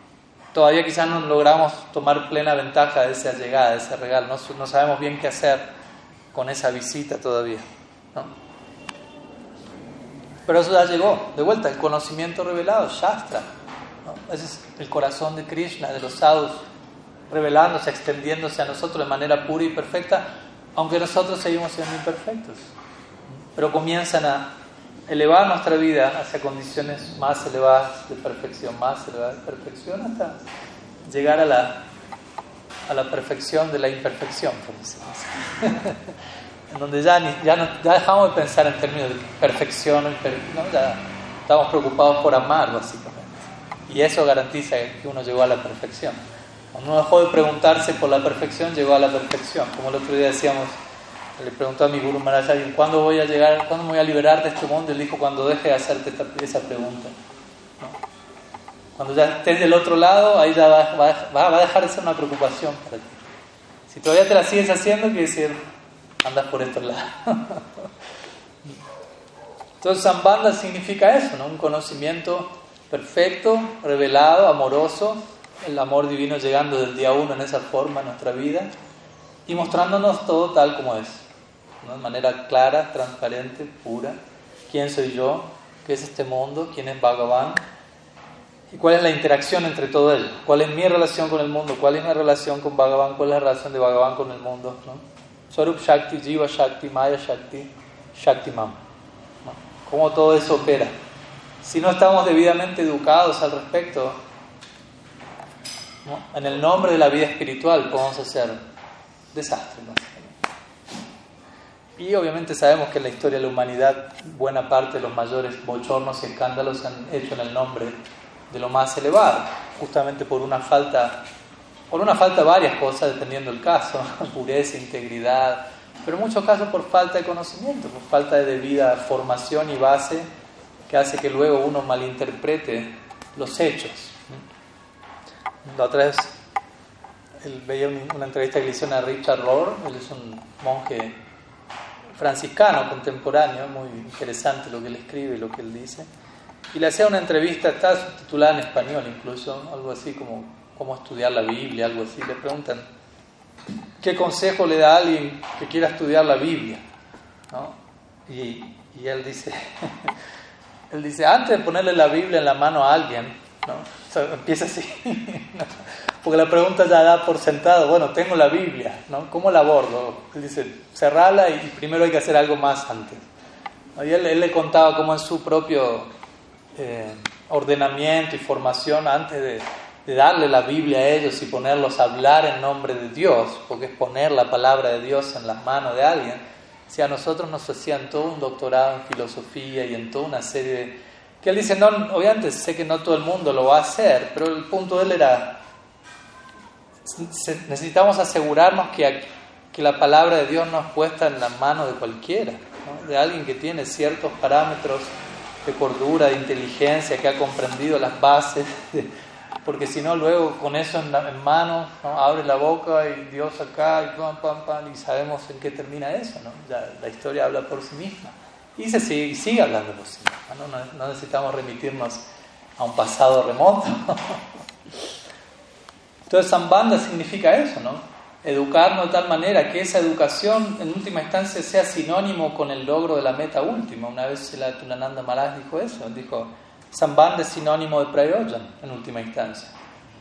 Todavía quizás no logramos tomar plena ventaja de esa llegada, de ese regalo, no, sabemos bien qué hacer con esa visita todavía. Pero eso ya llegó, de vuelta, el conocimiento revelado, Shastra. Ese es el corazón de Krishna, de los sadhus revelándose, extendiéndose a nosotros de manera pura y perfecta, aunque nosotros seguimos siendo imperfectos. Pero comienzan a elevar nuestra vida hacia condiciones más elevadas de perfección, más elevadas de perfección, hasta llegar a la, a la perfección de la imperfección, por decirlo así. en donde ya, ya, ya, dejamos de pensar en términos de perfección, no, ya Estamos preocupados por amar, básicamente. Y eso garantiza que uno llegó a la perfección. Cuando uno dejó de preguntarse por la perfección, llegó a la perfección. Como el otro día decíamos, le preguntó a mi Guru Maharaj, ¿cuándo voy a llegar, cuándo me voy a liberar de este mundo? Y él dijo, cuando deje de hacerte esa pregunta. Cuando ya estés del otro lado, ahí ya va, a dejar de ser una preocupación para ti. Si todavía te la sigues haciendo, quiere decir, andas por estos lados. Entonces, Sambanda significa eso, ¿no? Un conocimiento perfecto, revelado, amoroso, el amor divino llegando del día uno en esa forma a nuestra vida y mostrándonos todo tal como es, de manera clara, transparente, pura. ¿Quién soy yo? ¿Qué es este mundo? ¿Quién es Bhagavan? ¿Y cuál es la interacción entre todo ello? ¿Cuál es mi relación con el mundo? ¿Cuál es mi relación con Bhagavan? ¿Cuál es la relación de Bhagavan con el mundo? ¿no? Swarup Shakti, Jiva Shakti, Maya Shakti, Shakti Mam. ¿Cómo todo eso opera? Si no estamos debidamente educados al respecto, en el nombre de la vida espiritual podemos hacer desastre. Y obviamente sabemos que en la historia de la humanidad buena parte de los mayores bochornos y escándalos se han hecho en el nombre de lo más elevado, justamente por una falta, por una falta de varias cosas, dependiendo del caso, pureza, integridad, pero en muchos casos por falta de conocimiento, por falta de debida formación y base que hace que luego uno malinterprete los hechos. La otra vez veía una entrevista que le hicieron a Richard Rohr, él es un monje franciscano contemporáneo, muy interesante lo que él escribe y lo que él dice. Y le hacía una entrevista, está subtitulada en español incluso, algo así como cómo estudiar la Biblia, algo así. Le preguntan, ¿qué consejo le da a alguien que quiera estudiar la Biblia? Y, y, él dice, él dice, antes de ponerle la Biblia en la mano a alguien, ¿no? empieza así, porque la pregunta ya da por sentado, bueno, tengo la Biblia, ¿no? ¿Cómo la abordo? Él dice, cerrala y primero hay que hacer algo más antes. Y él, él le contaba cómo en su propio eh, ordenamiento y formación antes de, darle la Biblia a ellos y ponerlos a hablar en nombre de Dios, porque es poner la palabra de Dios en las manos de alguien. Si a nosotros nos hacían todo un doctorado en filosofía y en toda una serie de... Que él dice, no, obviamente sé que no todo el mundo lo va a hacer, pero el punto de él era, necesitamos asegurarnos que, que la palabra de Dios no es puesta en las manos de cualquiera, de alguien que tiene ciertos parámetros de cordura, de inteligencia, que ha comprendido las bases, porque si no, luego con eso en, en mano, abre la boca y Dios acá, y pam, pam, pam, y sabemos en qué termina eso, ¿no? Ya, la historia habla por sí misma. Y se sigue, sigue hablando por sí misma, ¿no? no necesitamos remitirnos a un pasado remoto. Entonces, Zambanda significa eso, ¿no? educarnos de tal manera que esa educación en última instancia sea sinónimo con el logro de la meta última. Una vez la Tulananda Maharaj dijo eso, dijo, Sambanda es sinónimo de Prayojan en última instancia,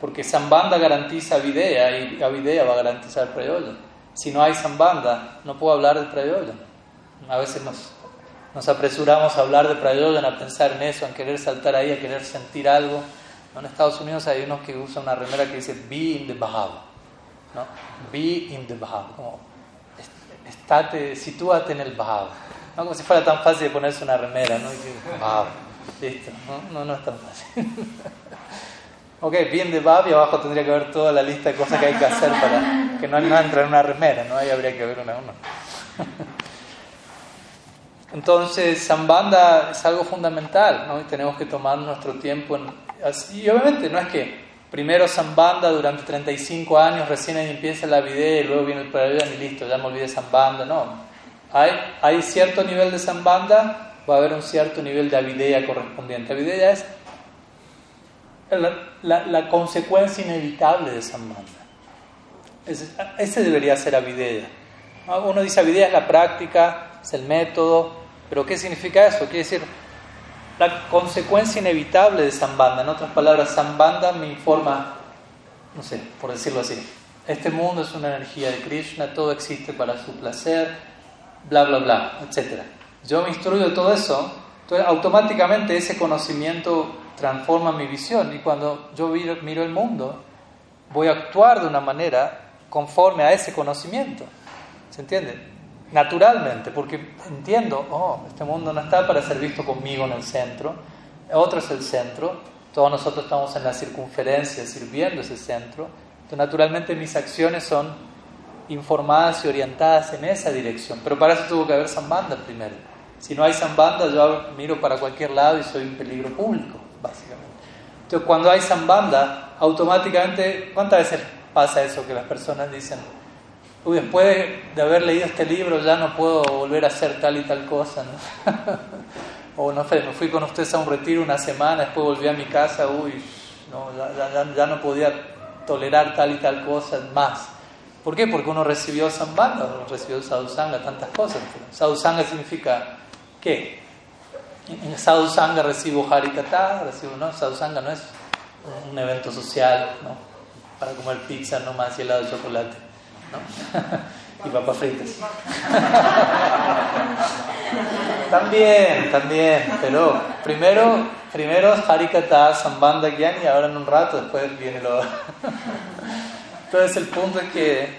porque Sambanda garantiza Avidea y Avidea va a garantizar Prayojan. Si no hay Sambanda, no puedo hablar de Prayojan. A veces nos, nos apresuramos a hablar de Prayojan, a pensar en eso, a querer saltar ahí, a querer sentir algo. En Estados Unidos hay unos que usan una remera que dice Be in the Bhava ¿no? Be in the Bhav, como estate, sitúate en el Bhav. ¿no? Como si fuera tan fácil de ponerse una remera, ¿no? listo, ¿no? No, es tan fácil. ok, bien de Bhav y abajo tendría que haber toda la lista de cosas que hay que hacer para que no, no entre en una remera, ¿no? Ahí habría que ver una a. Entonces, Sambanda es algo fundamental, ¿no? Y tenemos que tomar nuestro tiempo en... Y obviamente no es que primero Zambanda durante 35 años, recién empieza la vida y luego viene el Prayogan y listo, ya me olvidé Zambanda. No, hay, hay cierto nivel de Zambanda, va a haber un cierto nivel de avidea correspondiente. Avidea es la, la, consecuencia inevitable de Zambanda. Ese, debería ser avidea. Uno dice avidea es la práctica, es el método, pero ¿qué significa eso? Quiere decir, la consecuencia inevitable de Sambanda. En otras palabras, Sambanda me informa, no sé, por decirlo así, este mundo es una energía de Krishna, todo existe para su placer, bla, bla, bla, etc. Yo me instruyo de todo eso, entonces automáticamente ese conocimiento transforma mi visión y cuando yo miro el mundo, voy a actuar de una manera conforme a ese conocimiento. ¿Se entiende? Naturalmente, porque entiendo, oh, este mundo no está para ser visto conmigo en el centro, otro es el centro, todos nosotros estamos en la circunferencia sirviendo ese centro, entonces naturalmente mis acciones son informadas y orientadas en esa dirección, pero para eso tuvo que haber Sambanda primero. Si no hay Sambanda, yo miro para cualquier lado y soy un peligro público, básicamente. Entonces, cuando hay Sambanda, automáticamente, ¿cuántas veces pasa eso que las personas dicen, uy, después de haber leído este libro ya no puedo volver a hacer tal y tal cosa? o no sé, me fui con ustedes a un retiro una semana, después volví a mi casa, uy, no, ya, no podía tolerar tal y tal cosa más. ¿Por qué? Porque uno recibió Sambanda, uno recibió Sadhusanga, tantas cosas. Sadhusanga significa ¿qué? En Sadhusanga recibo Harikata, recibo, ¿no? Sadhusanga no es un evento social, ¿no? Para comer pizza nomás y helado de chocolate, ¿no? y papas fritas. también, también, pero primero, primero Harikata, Sambanda, Gyan y ahora en un rato después viene lo... Entonces el punto es que,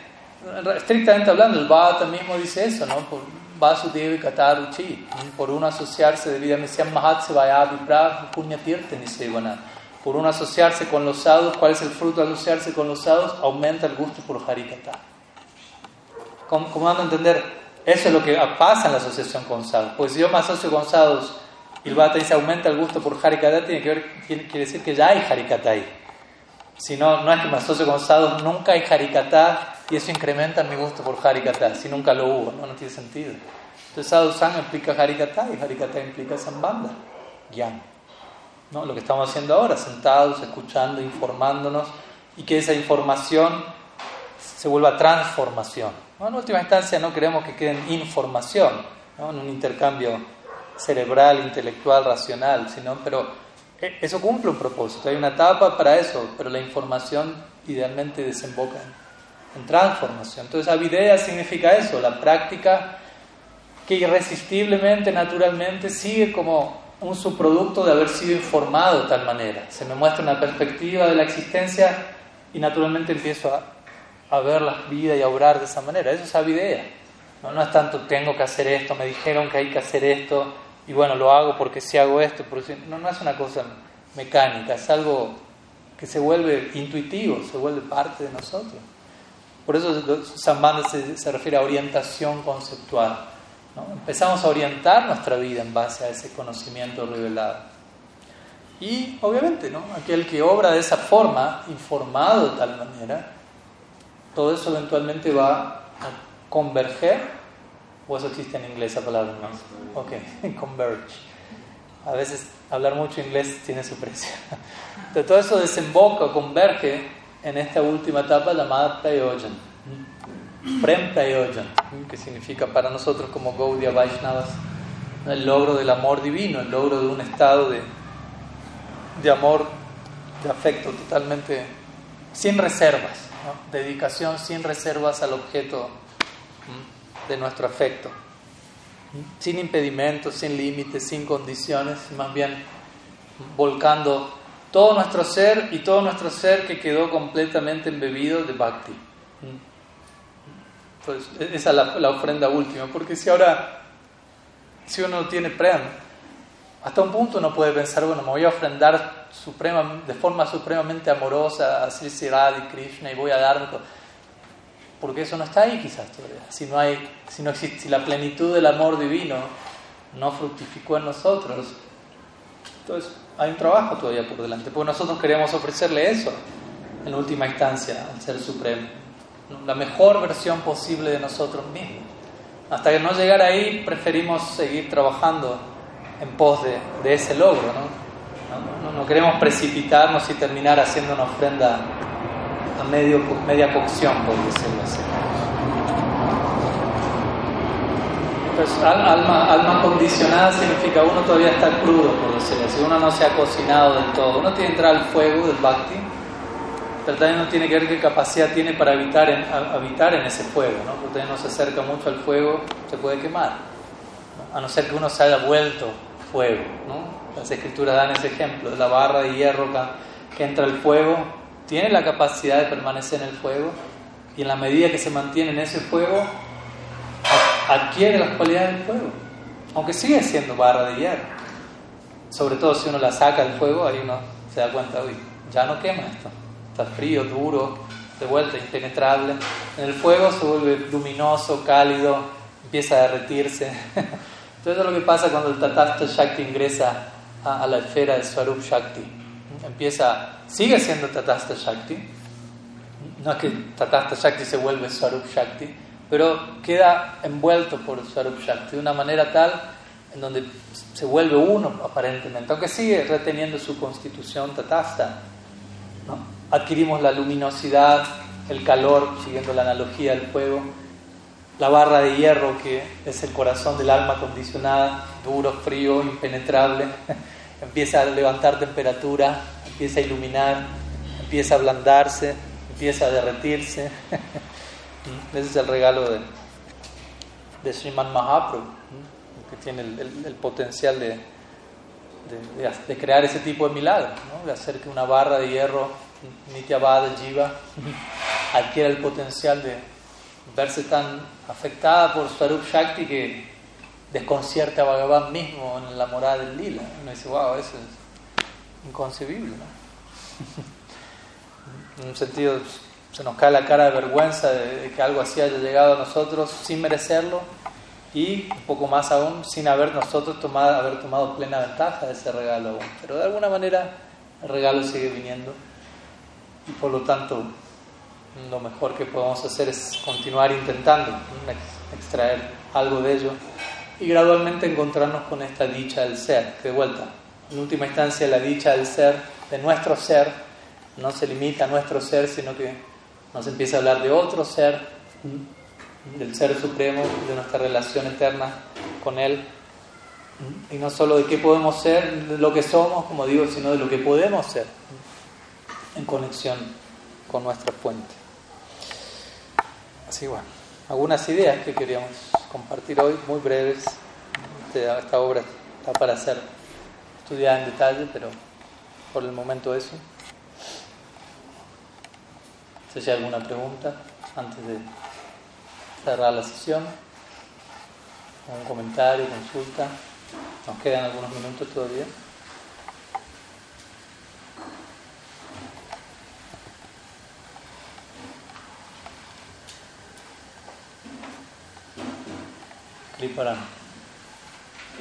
estrictamente hablando, el Bhata mismo dice eso, ¿no? Por Vasudevi Kataruchi, por uno asociarse debidamente. Por uno asociarse con los sadhus, ¿cuál es el fruto de asociarse con los sadhus? Aumenta el gusto por Harikata. ¿Cómo, cómo van a entender? Eso es lo que pasa en la asociación con sadhus. Pues si yo me asocio con sadhus y el Bhata dice aumenta el gusto por Harikata, tiene que ver, quiere decir que ya hay Harikata ahí. Si no, no es que me asocio con sadhus, nunca hay harikata y eso incrementa mi gusto por harikata, si nunca lo hubo, no, no tiene sentido. Entonces sadhu implica harikata y harikata implica sambanda, gyan. ¿No? Lo que estamos haciendo ahora, sentados, escuchando, informándonos y que esa información se vuelva transformación. En última instancia no queremos que quede en información, ¿no? en un intercambio cerebral, intelectual, racional, sino, pero e, eso cumple un propósito, hay una etapa para eso, pero la información idealmente desemboca en, transformación. Entonces, avidea significa eso, la práctica que irresistiblemente, naturalmente, sigue como un subproducto de haber sido informado de tal manera. Se me muestra una perspectiva de la existencia y naturalmente empiezo a, a ver la vida y a obrar de esa manera. Eso es avidea. No, no es tanto tengo que hacer esto, me dijeron que hay que hacer esto, y bueno, lo hago porque si hago esto, no, no es una cosa mecánica, es algo que se vuelve intuitivo, se vuelve parte de nosotros. Por eso Sambandha se, se refiere a orientación conceptual. Empezamos a orientar nuestra vida en base a ese conocimiento revelado. Y obviamente, ¿no? aquel que obra de esa forma, informado de tal manera, todo eso eventualmente va a converger ¿O eso existe en inglés esa palabra más? Ok, converge. A veces hablar mucho inglés tiene su precio. Entonces todo eso desemboca, converge en esta última etapa llamada Prayojan. Prem Prayojan, que significa para nosotros como Gaudiya Vaishnavas el logro del amor divino, el logro de un estado de, de amor, de afecto totalmente sin reservas, dedicación sin reservas al objeto de nuestro afecto, sin impedimentos, sin límites, sin condiciones, más bien volcando todo nuestro ser y todo nuestro ser que quedó completamente embebido de bhakti. Pues esa es la, ofrenda última, porque si ahora, si uno tiene prem, hasta un punto uno puede pensar, bueno, me voy a ofrendar suprema, de forma supremamente amorosa a Sri y Krishna y voy a darme porque eso no está ahí quizás todavía. Si no, hay, si no existe, si la plenitud del amor divino no fructificó en nosotros, entonces hay un trabajo todavía por delante, porque nosotros queremos ofrecerle eso en última instancia al Ser Supremo, la mejor versión posible de nosotros mismos. Hasta que no llegar ahí, preferimos seguir trabajando en pos de, ese logro, ¿no? No, queremos precipitarnos y terminar haciendo una ofrenda a medio, media cocción, por decirlo así. Entonces, alma, alma condicionada significa uno todavía está crudo, por decirlo así, uno no se ha cocinado del todo, uno tiene que entrar al fuego del bhakti, pero también no tiene que ver qué capacidad tiene para habitar en, ese fuego, ¿no? porque no se acerca mucho al fuego, se puede quemar, a no ser que uno se haya vuelto fuego. ¿no? Las escrituras dan ese ejemplo la barra de hierro que entra al fuego tiene la capacidad de permanecer en el fuego y en la medida que se mantiene en ese fuego, adquiere las cualidades del fuego, aunque sigue siendo barra de hierro. sobre todo si uno la saca del fuego, ahí uno se da cuenta, uy, ya no quema esto, está frío, duro, de vuelta, impenetrable. En el fuego se vuelve luminoso, cálido, empieza a derretirse. Entonces es lo que pasa cuando el Shakti ingresa a, la esfera del Swarup Shakti. Empieza, sigue siendo Tatasta Shakti, no es que Tatasta Shakti se vuelve Swarup Shakti, pero queda envuelto por Swarup Shakti de una manera tal en donde se vuelve uno aparentemente, aunque sigue reteniendo su constitución Tatasta. Adquirimos la luminosidad, el calor, siguiendo la analogía del fuego, la barra de hierro que es el corazón del alma condicionada, duro, frío, impenetrable, empieza a levantar temperatura, empieza a iluminar, empieza a ablandarse, empieza a derretirse. Ese es el regalo de, de Sriman Mahaprabhu, que tiene el, potencial de, de, crear ese tipo de milagros, de hacer que una barra de hierro, Nityabada Jiva, adquiera el potencial de verse tan afectada por Swarup Shakti que desconcierta a Bhagavan mismo en la morada del lila. Uno dice, wow, eso es inconcebible. en un sentido, se nos cae la cara de vergüenza de, que algo así haya llegado a nosotros sin merecerlo y un poco más aún sin haber nosotros tomado, haber tomado plena ventaja de ese regalo. Pero de alguna manera el regalo sigue viniendo y por lo tanto lo mejor que podemos hacer es continuar intentando extraer algo de ello y gradualmente encontrarnos con esta dicha del ser, que de vuelta, en última instancia la dicha del ser, de nuestro ser, no se limita a nuestro ser, sino que nos empieza a hablar de otro ser, del ser supremo, de nuestra relación eterna con Él, y no solo de qué podemos ser, de lo que somos, como digo, sino de lo que podemos ser en conexión con nuestra fuente. Así bueno, algunas ideas que queríamos compartir hoy, muy breves. Este, esta obra está para ser estudiada en detalle, pero por el momento eso. Si hay alguna pregunta antes de cerrar la sesión, un comentario, consulta. Nos quedan algunos minutos todavía.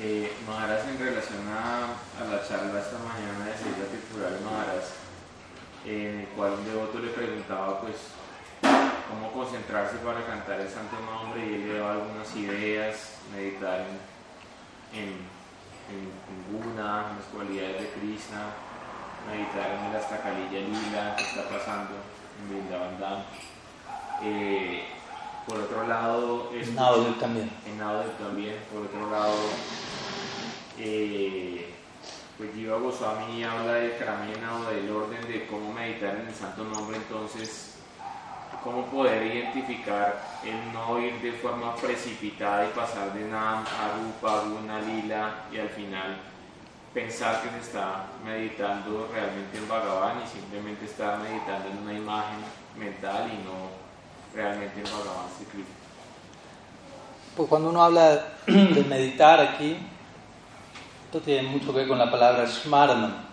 Eh, Maharaj, en relación a, la charla esta mañana de Silvia Tripurari Maharaj, en el cual un devoto le preguntaba pues cómo concentrarse para cantar el santo nombre y él le daba algunas ideas, meditar en, en, en, las cualidades de Krishna, meditar en el Astakalilla Lila que está pasando en Vrindavan eh, por otro lado... En audio también. En también. Por otro lado, eh, pues Jiva Goswami habla del Kramena o del orden de cómo meditar en el Santo Nombre, entonces, cómo poder identificar el no ir de forma precipitada y pasar de Nam a Rupa, Guna, Lila y al final pensar que se está meditando realmente en Bhagavan y simplemente estar meditando en una imagen mental y no realmente no Pues cuando uno habla de meditar aquí, esto tiene mucho que ver con la palabra Shmarana.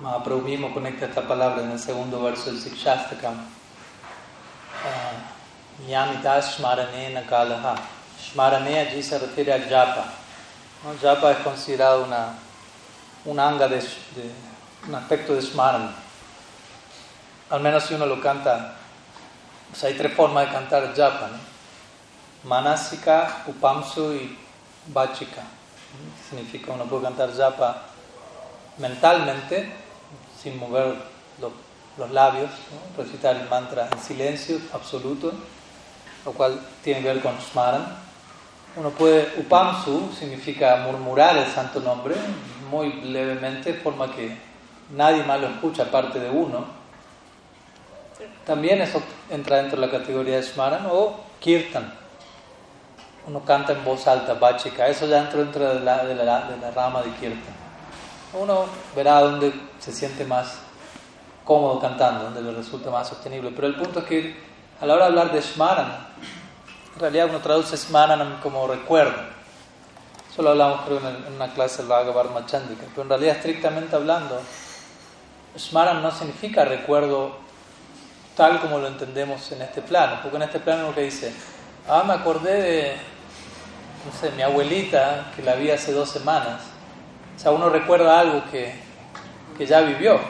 Mahaprabhu mismo conecta esta palabra en el segundo verso del Sikshastakam. Ah, Yamita Shmaranena Kalaha. Shmarane allí se refiere al japa. Japa es considerado una, un anga de, un aspecto de Shmarana. Al menos si uno lo canta hay tres formas de cantar japa. Manasika, Upamsu y Bachika. Significa uno puede cantar japa mentalmente, sin mover los, labios, recitar el mantra en silencio absoluto, lo cual tiene que ver con Smaran. Uno puede, Upamsu significa murmurar el santo nombre muy levemente, forma que nadie más lo escucha aparte de uno también eso entra dentro de la categoría de Smaran o Kirtan. Uno canta en voz alta, Bachika, eso ya entra dentro de la, rama de Kirtan. Uno verá dónde se siente más cómodo cantando, donde le resulta más sostenible. Pero el punto es que a la hora de hablar de Smaran, en realidad uno traduce Smaran como recuerdo. Eso lo hablamos creo en, una clase del Bhagavad Machandika. Pero en realidad, estrictamente hablando, Smaran no significa recuerdo tal como lo entendemos en este plano. Porque en este plano lo que dice, ah, me acordé de, no sé, mi abuelita que la vi hace dos semanas. O sea, uno recuerda algo que, que ya vivió.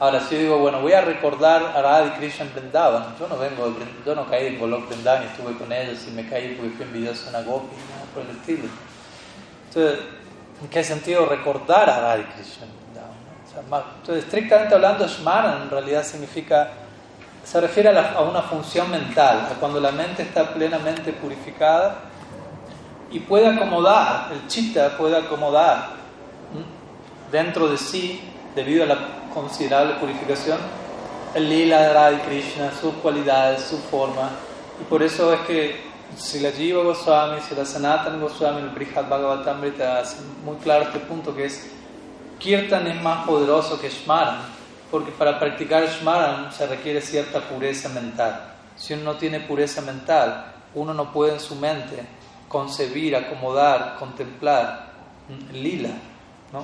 Ahora, si yo digo, bueno, voy a recordar a Radha Krishna en yo no vengo de yo no caí en Golok Vrindavan y estuve con ellos y me caí porque fui envidioso a una gopi, nada por el estilo. Entonces, ¿en qué sentido recordar a Radha Krishna en Vrindavan? entonces, estrictamente hablando, Shmana en realidad significa, se refiere a, a, una función mental, a cuando la mente está plenamente purificada y puede acomodar, el chitta puede acomodar dentro de sí, debido a la considerable purificación, el lila de Radha Krishna, sus cualidades, su forma. Y por eso es que si la Jiva Goswami, si la Sanatan Goswami, el Brihad Bhagavatamrita hacen muy claro este punto que es Kirtan es más poderoso que Shmaran, porque para practicar Shmaran se requiere cierta pureza mental. Si uno no tiene pureza mental, uno no puede en su mente concebir, acomodar, contemplar lila.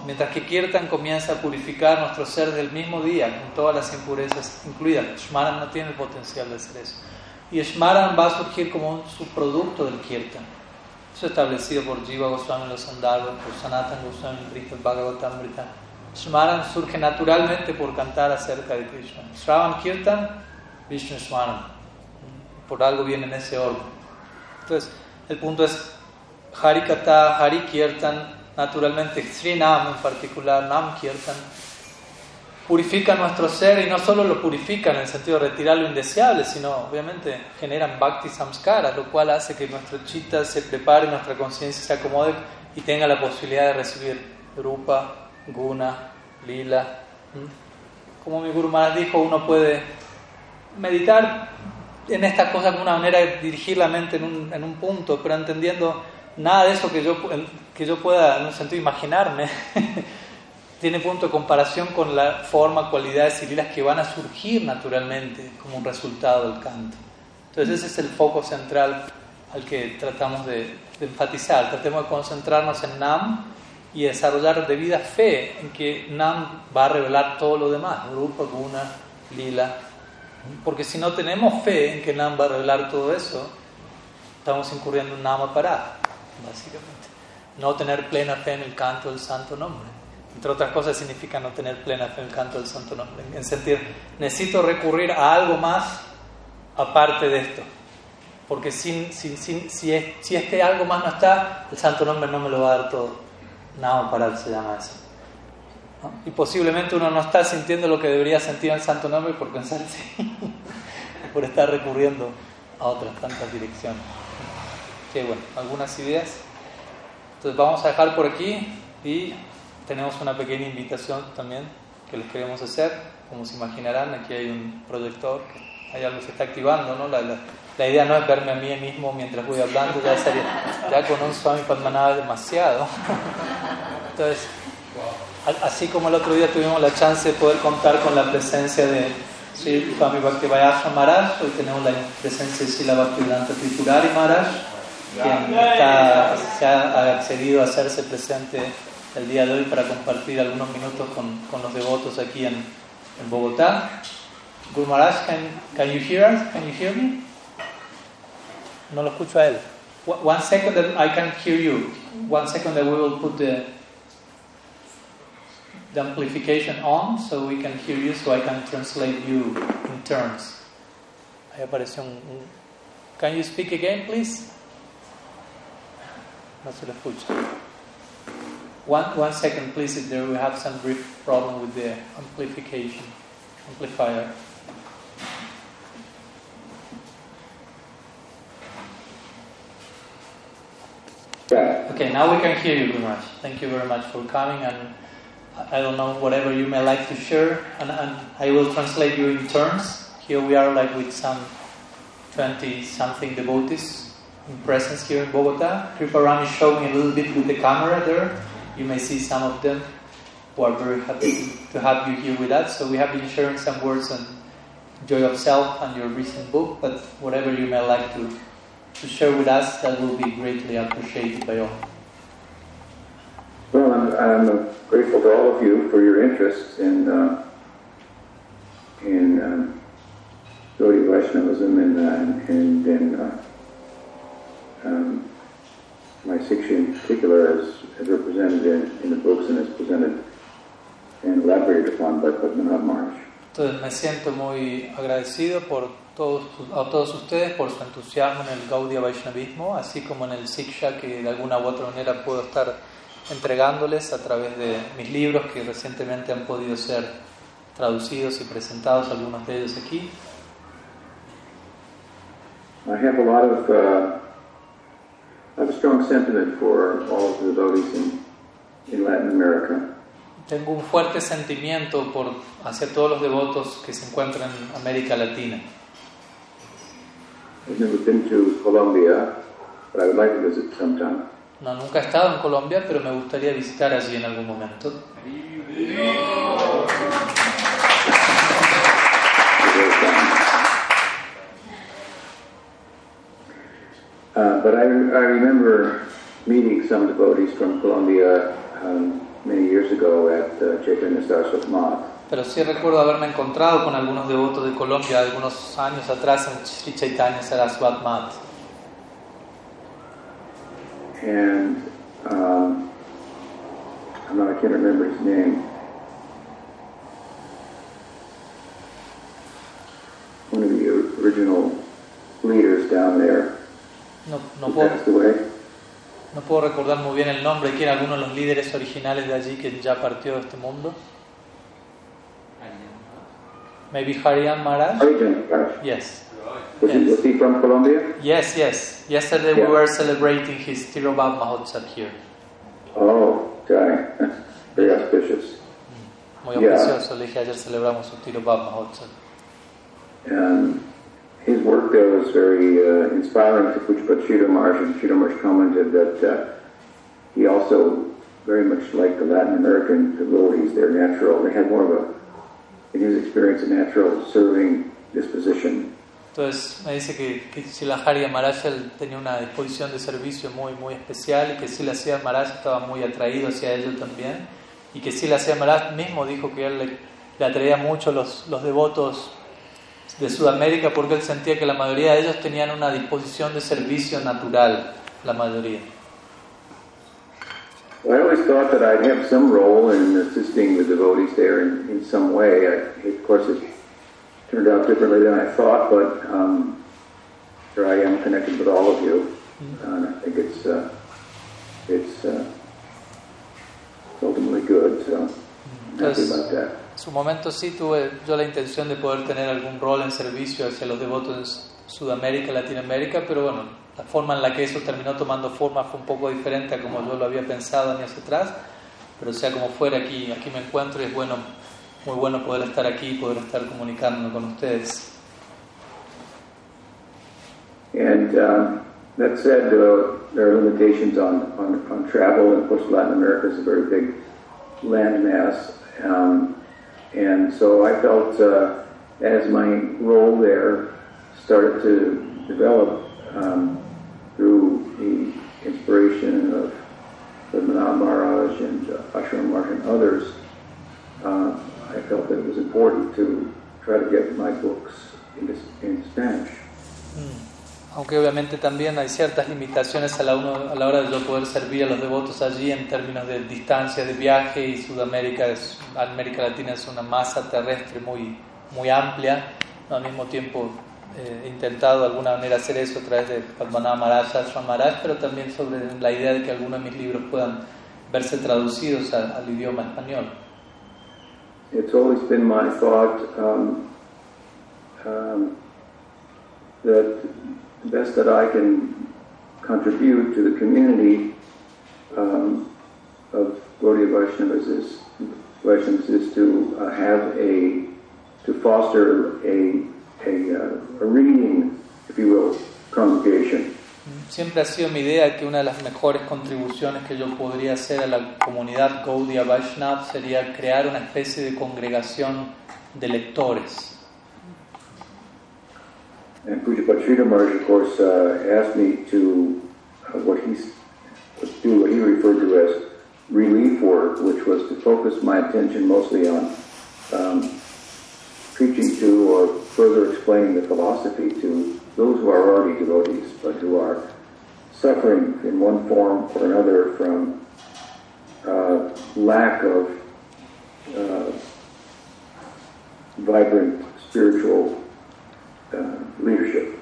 Mientras que Kirtan comienza a purificar nuestro ser del mismo día, con todas las impurezas incluidas, Shmaran no tiene el potencial de hacer eso. Y Shmaran va a surgir como un subproducto del Kirtan. Eso es establecido por Jiva Goswami en los Sandalvas, por Sanatan Goswami en el Bhagavatamrita. Shmaran surge naturalmente por cantar acerca de Krishna. Shravan Kirtan, Vishnu Shmaran. Por algo viene en ese orden. Entonces, el punto es Hari Kata, Hari Kirtan, naturalmente Nam en particular, Nam Kirtan, purifica nuestro ser y no solo lo purifica en el sentido de retirar lo indeseable, sino obviamente generan Bhakti Samskara, lo cual hace que nuestro chitta se prepare, nuestra conciencia se acomode y tenga la posibilidad de recibir Rupa, Guna, Lila. Como mi Guru Maharaj dijo, uno puede meditar en estas cosas como una manera de dirigir la mente en un, en un punto, pero entendiendo nada de eso que yo, que yo pueda, en un sentido, imaginarme, tiene punto de comparación con la forma, cualidades y lilas que van a surgir naturalmente como un resultado del canto. Entonces ese es el foco central al que tratamos de, enfatizar. Tratemos de concentrarnos en Nam y desarrollar debida fe en que Nam va a revelar todo lo demás, Rupa, Guna, Lila. Porque si no tenemos fe en que Nam va a revelar todo eso, estamos incurriendo en Nama para básicamente. No tener plena fe en el canto del santo nombre. Entre otras cosas significa no tener plena fe en el canto del santo nombre. En sentir, necesito recurrir a algo más aparte de esto. Porque sin, sin, sin, si este algo más no está, el santo nombre no me lo va a dar todo. Nada para se llama eso. Y posiblemente uno no está sintiendo lo que debería sentir en el santo nombre por pensar por estar recurriendo a otras tantas direcciones bueno, algunas ideas. Entonces vamos a dejar por aquí y tenemos una pequeña invitación también que les queremos hacer. Como se imaginarán, aquí hay un proyector, hay algo que se está activando, ¿no? La, la, idea no es verme a mí mismo mientras voy hablando, ya, sería, ya con un Swami Padmanabha demasiado. Entonces, así como el otro día tuvimos la chance de poder contar con la presencia de Sri Swami Bhaktivayasha Maharaj, hoy tenemos la presencia de Sila Bhaktivedanta Triturari Maharaj, quien se ha accedido a hacerse presente el día de hoy para compartir algunos minutos con, con los devotos aquí en, en Bogotá. Guru Maharaj, can, can you hear us? Can you hear me? No lo escucho a él. One second I can hear you. One second that we will put the, the amplification on so we can hear you so I can translate you in un... Can you speak again, please? no se lo escucha. One, one second, please, if there we have some brief problem with the amplification, amplifier. Okay, now we can hear you very much. Thank you very much for coming, and I don't know whatever you may like to share, and, and I will translate you in turns. Here we are, like with some twenty something devotees in presence here in Bogota. Kriparam is showing a little bit with the camera there. You may see some of them who are very happy to have you here with us. So we have been sharing some words on Joy of Self and your recent book, but whatever you may like to, to share with us, that will be greatly appreciated by all. I'm grateful to all of you for your interest in uh, in um, Vaishnavism and, uh, uh, um, my Siksha in particular as, as represented in, in the books and as presented and elaborated upon by Padmanabh Maharaj. Entonces me siento muy agradecido por todos, a todos ustedes por su entusiasmo en el Gaudiya Vaishnavismo, así como en el Siksha que de alguna u otra manera puedo estar entregándoles a través de mis libros que recientemente han podido ser traducidos y presentados, algunos de ellos aquí. I have a lot of, uh, I have a strong sentiment for all of the devotees in, in Latin America. Tengo un fuerte sentimiento por, hacia todos los devotos que se encuentran en América Latina. I've never been to Colombia, but I would like to visit sometime. No, nunca he estado en Colombia, pero me gustaría visitar allí en algún momento. Uh, but I, I remember meeting some devotees from Colombia um, many years ago at uh, Chaitanya Saraswat Math. Pero sí recuerdo haberme encontrado con algunos devotos de Colombia algunos años atrás en Sri Chaitanya Saraswat Math. And um, I'm not, I can't remember his name. One of the original leaders down there No, no, puedo, passed away. no puedo recordar muy bien el nombre, que era alguno de los líderes originales de allí que ya partió de este mundo. Maybe Hariam Maharaj? Harijan Maharaj. Yes. Was, he, was he from Colombia? Yes, yes. Yesterday we were celebrating his Tirobab Mahotsav here. Oh, okay. Very auspicious. Muy Yeah. auspicioso, le dije ayer celebramos su Tirobab Mahotsav. And his work there was very uh, inspiring to Puchpat Sridhar Maharaj, and Sridhar commented that uh, he also, very much like the Latin American devotees, they're natural. They had more of a, in his experience, a natural serving disposition. Entonces me dice que, que Shilahari Maharaj tenía una disposición de servicio muy, muy especial y que Silasya Maharaj estaba muy atraído hacia ello también y que Silasya Maharaj mismo dijo que él le, le atraía mucho los, los devotos de Sudamérica porque él sentía que la mayoría de ellos tenían una disposición de servicio natural, la mayoría. I always thought that I'd have some role in assisting the devotees there in, in some way. I, of course, turned out differently than I thought, but um, here I am connected with all of you, and I think it's uh, it's uh, ultimately good. So I'm happy about that. En su momento sí tuve yo la intención de poder tener algún rol en servicio hacia los devotos de Sudamérica, Latinoamérica, pero bueno, la forma en la que eso terminó tomando forma fue un poco diferente a como yo lo había pensado años atrás, pero sea como fuera, aquí, aquí me encuentro y es bueno, muy bueno poder estar aquí poder estar comunicándome con ustedes. And um, that said, uh, there are limitations on, on, on travel, and of course, Latin America is a very big landmass. Um, and so I felt uh, as my role there started to develop um, through the inspiration of the Maharaj and uh, Ashram and others, uh, I felt that it was important to try to get my books into, into Spanish. Aunque obviamente también hay ciertas limitaciones a la, uno- a la hora de yo poder servir a los devotos allí en términos de distancia de viaje y Sudamérica, es, América Latina es una masa terrestre muy, muy amplia. Al mismo tiempo eh, he intentado de alguna manera hacer eso a través de Padmanabha Maharaj, Ashram Maharaj, pero también sobre la idea de que algunos de mis libros puedan verse traducidos a- al idioma español. It's always been my thought um, um, that the best that I can contribute to the community um, of Gaudiya Vaishnavas is, Vaishnavas is to uh, have a, to foster a, a, uh, a reading, if you will, congregation. Siempre ha sido mi idea que una de las mejores contribuciones que yo podría hacer a la comunidad Gaudiya Vaishnav sería crear una especie de congregación de lectores. And Pujapat Sridhar Maharaj, of course, uh, asked me to uh, he's do what he referred to as relief work, which was to focus my attention mostly on um, preaching to or further explaining the philosophy to those who are already devotees, but who are suffering in one form or another from uh, lack of uh, vibrant spiritual uh, leadership.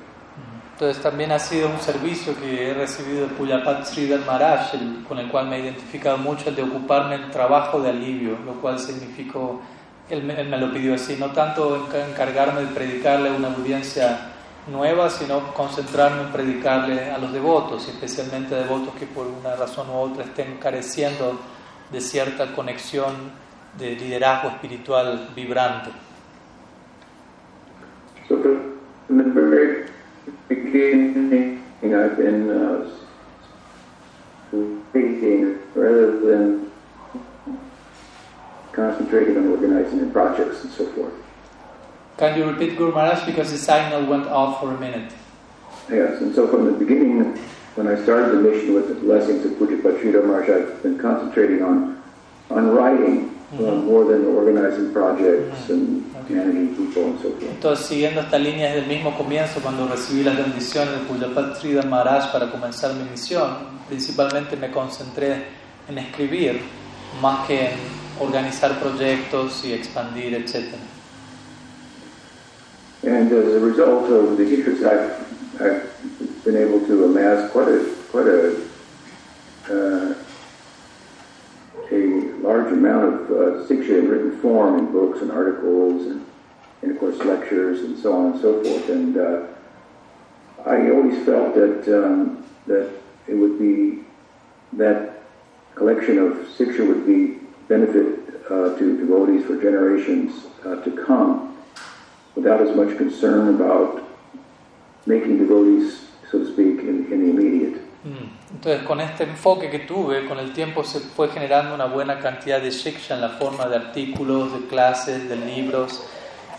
Entonces también ha sido un servicio que he recibido de Puyapat Sridhar Maharaj, el- con el cual me he identificado mucho, el de ocuparme en trabajo de alivio, lo cual significó, él él me lo pidió así, no tanto enca- encargarme de predicarle a una audiencia nueva, sino concentrarme en predicarle a los devotos, especialmente devotos que por una razón u otra estén careciendo de cierta conexión de liderazgo espiritual vibrante. So uh, speaking rather than concentrating on organizing the projects and so forth. Can you repeat Guru Maharaj because the signal went off for a minute? Yes, and so from the beginning, when I started the mission with the blessings of Pujapad Sridhar Maharaj, I've been concentrating on on writing Mhm. more than organizing projects Mhm. and Okay. managing people and so forth. Entonces, siguiendo esta línea desde el mismo comienzo, cuando recibí las bendiciones de Pujapat Sridhar Maharaj para comenzar mi misión, principalmente me concentré en escribir más que en organizar proyectos y expandir, etc. And as a result of the years, I've, I've been able to amass quite a quite a uh, a large amount of uh, in written form in books and articles and, and of course lectures and so on and so forth. And uh, I always felt that um, that it would be that collection of siksha would be benefit uh, to devotees for generations uh, to come without as much concern about making devotees, so to speak, in, in the immediate. Mm. Entonces, con este enfoque que tuve, con el tiempo se fue generando una buena cantidad de shiksha en la forma de artículos, de clases, de libros.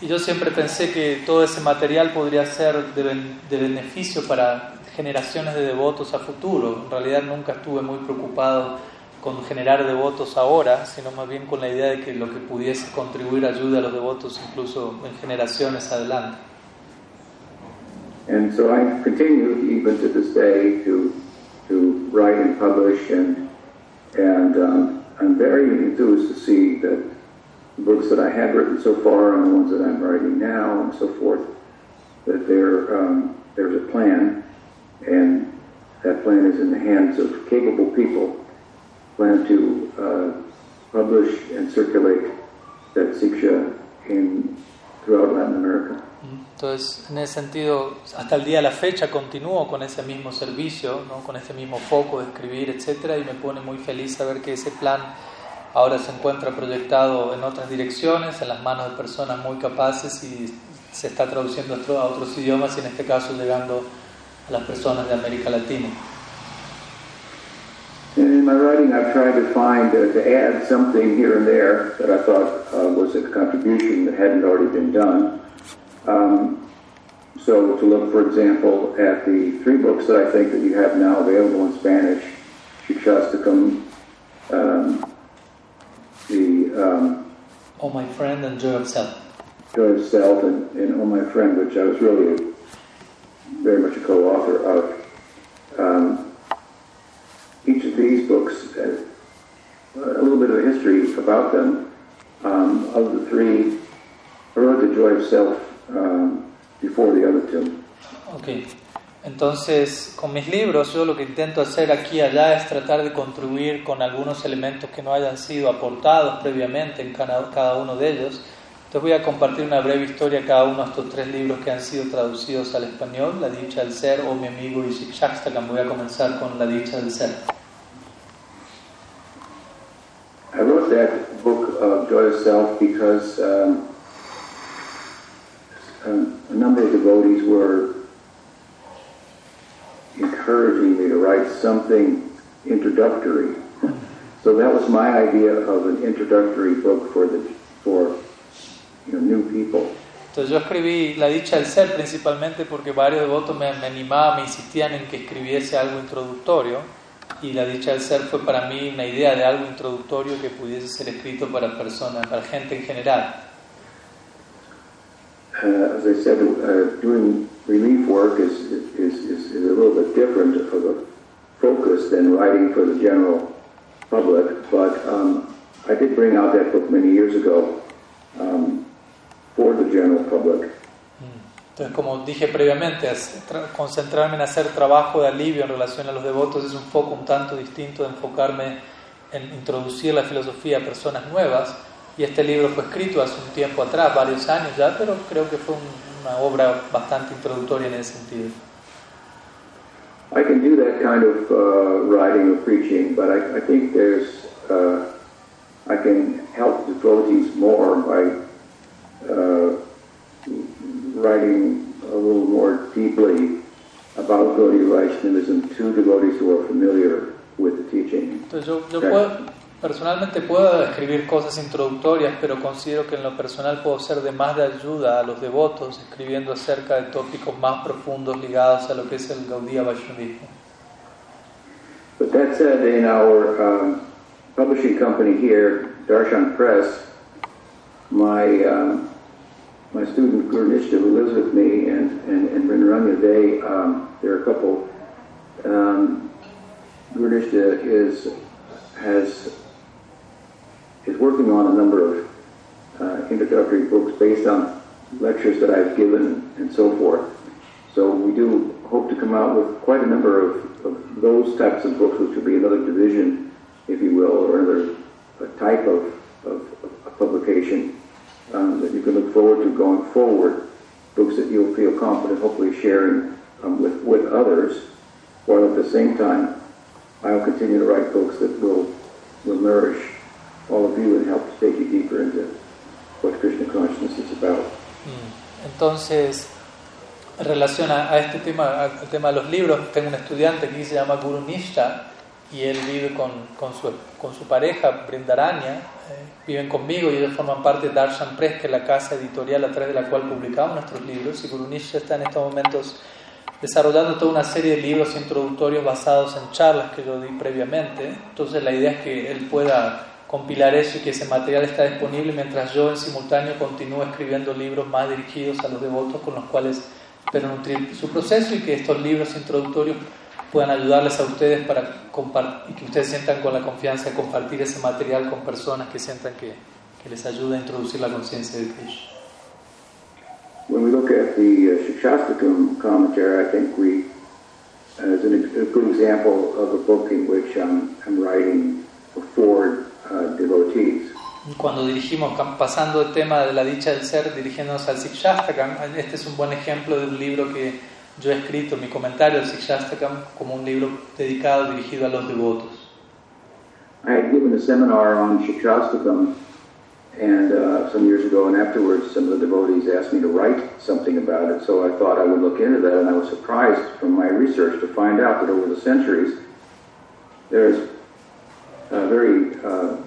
Y yo siempre pensé que todo ese material podría ser de, ben- de beneficio para generaciones de devotos a futuro. En realidad nunca estuve muy preocupado con generar devotos ahora, sino más bien con la idea de que lo que pudiese contribuir ayude a los devotos incluso en generaciones adelante. And so I continue even to this day to to write and publish, and and um, I'm very enthused to see that the books that I have written so far and the ones that I'm writing now and so forth, that there um, there's a plan, and that plan is in the hands of capable people. Plan to uh, publish and circulate that siksha in throughout Latin America. Entonces, en ese sentido, hasta el día de la fecha continúo con ese mismo servicio, con ese mismo foco de escribir, etcétera, y me pone muy feliz saber que ese plan ahora se encuentra proyectado en otras direcciones, en las manos de personas muy capaces y se está traduciendo a otros idiomas y en este caso llegando a las personas de América Latina. And in my writing, I've tried to find, uh, to add something here and there that I thought uh, was a contribution that hadn't already been done. Um, so to look, for example, at the three books that I think that you have now available in Spanish, Shikshastakam, um, the um, Oh my friend and joy of self. Joy of Self and, and Oh My Friend, which I was really a, very much a co-author of. Um, each of these books, uh, a little bit of a history about them. Um, of the three, I wrote The Joy of Self um, before the other two. Ok, entonces con mis libros yo lo que intento hacer aquí y allá es tratar de contribuir con algunos elementos que no hayan sido aportados previamente en cada, uno de ellos. Entonces voy a compartir una breve historia de cada uno de estos tres libros que han sido traducidos al español, La Dicha del Ser o Mi Amigo y Shikshakstakam. Voy a comenzar con La Dicha del Ser. Of Joy of Self because um, um, a number of devotees were encouraging me to write something introductory. so that was my idea of an introductory book for the for you know, new people. Entonces yo escribí La Dicha del Ser principalmente porque varios devotos me, me animaban, me insistían en que escribiese algo introductorio. Y la dicha del ser fue para mí una idea de algo introductorio que pudiese ser escrito para personas, para gente en general. Uh, as I said, uh, doing relief work is, is, is, a little bit different of a focus than writing for the general public, but um, I did bring out that book many years ago um, for the general public. Entonces, como dije previamente, concentrarme en hacer trabajo de alivio en relación a los devotos es un foco un tanto distinto de enfocarme en introducir la filosofía a personas nuevas. Y este libro fue escrito hace un tiempo atrás, varios años ya, pero creo que fue una obra bastante introductoria en ese sentido. I can do that kind of uh, writing or preaching, but I, I think there's uh, I can help devotees more by uh, writing a little more deeply about Gaudiya Vaishnavism to devotees who are familiar with the teaching. Entonces yo, yo puedo, personalmente puedo escribir cosas introductorias, pero considero que en lo personal puedo ser de más de ayuda a los devotos escribiendo acerca de tópicos más profundos ligados a lo que es el Gaudiya Vaishnavismo. But that said, in our um, publishing company here, Darshan Press, my um, my student Gurnishta, who lives with me, and and, and Rinranya, they um, they're a couple. Um, is has is working on a number of uh, introductory books based on lectures that I've given and so forth. So we do hope to come out with quite a number of, of those types of books, which will be another division, if you will, or another type of, of, of publication um, that you can look forward to going forward, books that you'll feel confident hopefully sharing um, with, with others, while at the same time I'll continue to write books that will, will nourish all of you and help take you deeper into what Krishna consciousness is about. Mm. Entonces, en relación a, este tema, al tema de los libros, tengo un estudiante que se llama Guru Nishta y él vive con, con, su, con su pareja, Brindaranya, eh, viven conmigo y ellos forman parte de Darshan Press, que es la casa editorial a través de la cual publicamos nuestros libros. Y Gurunisha está en estos momentos desarrollando toda una serie de libros introductorios basados en charlas que yo di previamente. Entonces la idea es que él pueda compilar eso y que ese material está disponible mientras yo en simultáneo continúo escribiendo libros más dirigidos a los devotos con los cuales espero nutrir su proceso y que estos libros introductorios puedan ayudarles a ustedes para y que ustedes sientan con la confianza de compartir ese material con personas que sientan que, que les ayuda a introducir la conciencia de Krishna. When we look at the uh, Shikshastakam commentary, I think we, as an, a good example of a book in which um, I'm writing for uh, devotees. Cuando dirigimos, pasando el tema de la dicha del ser, dirigiéndonos al Sikshastakam, este es un buen ejemplo de un libro que yo he escrito mi comentario al Sikshastakam como un libro dedicado, dirigido a los devotos. I had given a seminar on Sikshastakam and uh, some years ago, and afterwards, some of the devotees asked me to write something about it. So I thought I would look into that, and I was surprised from my research to find out that over the centuries, there's very uh,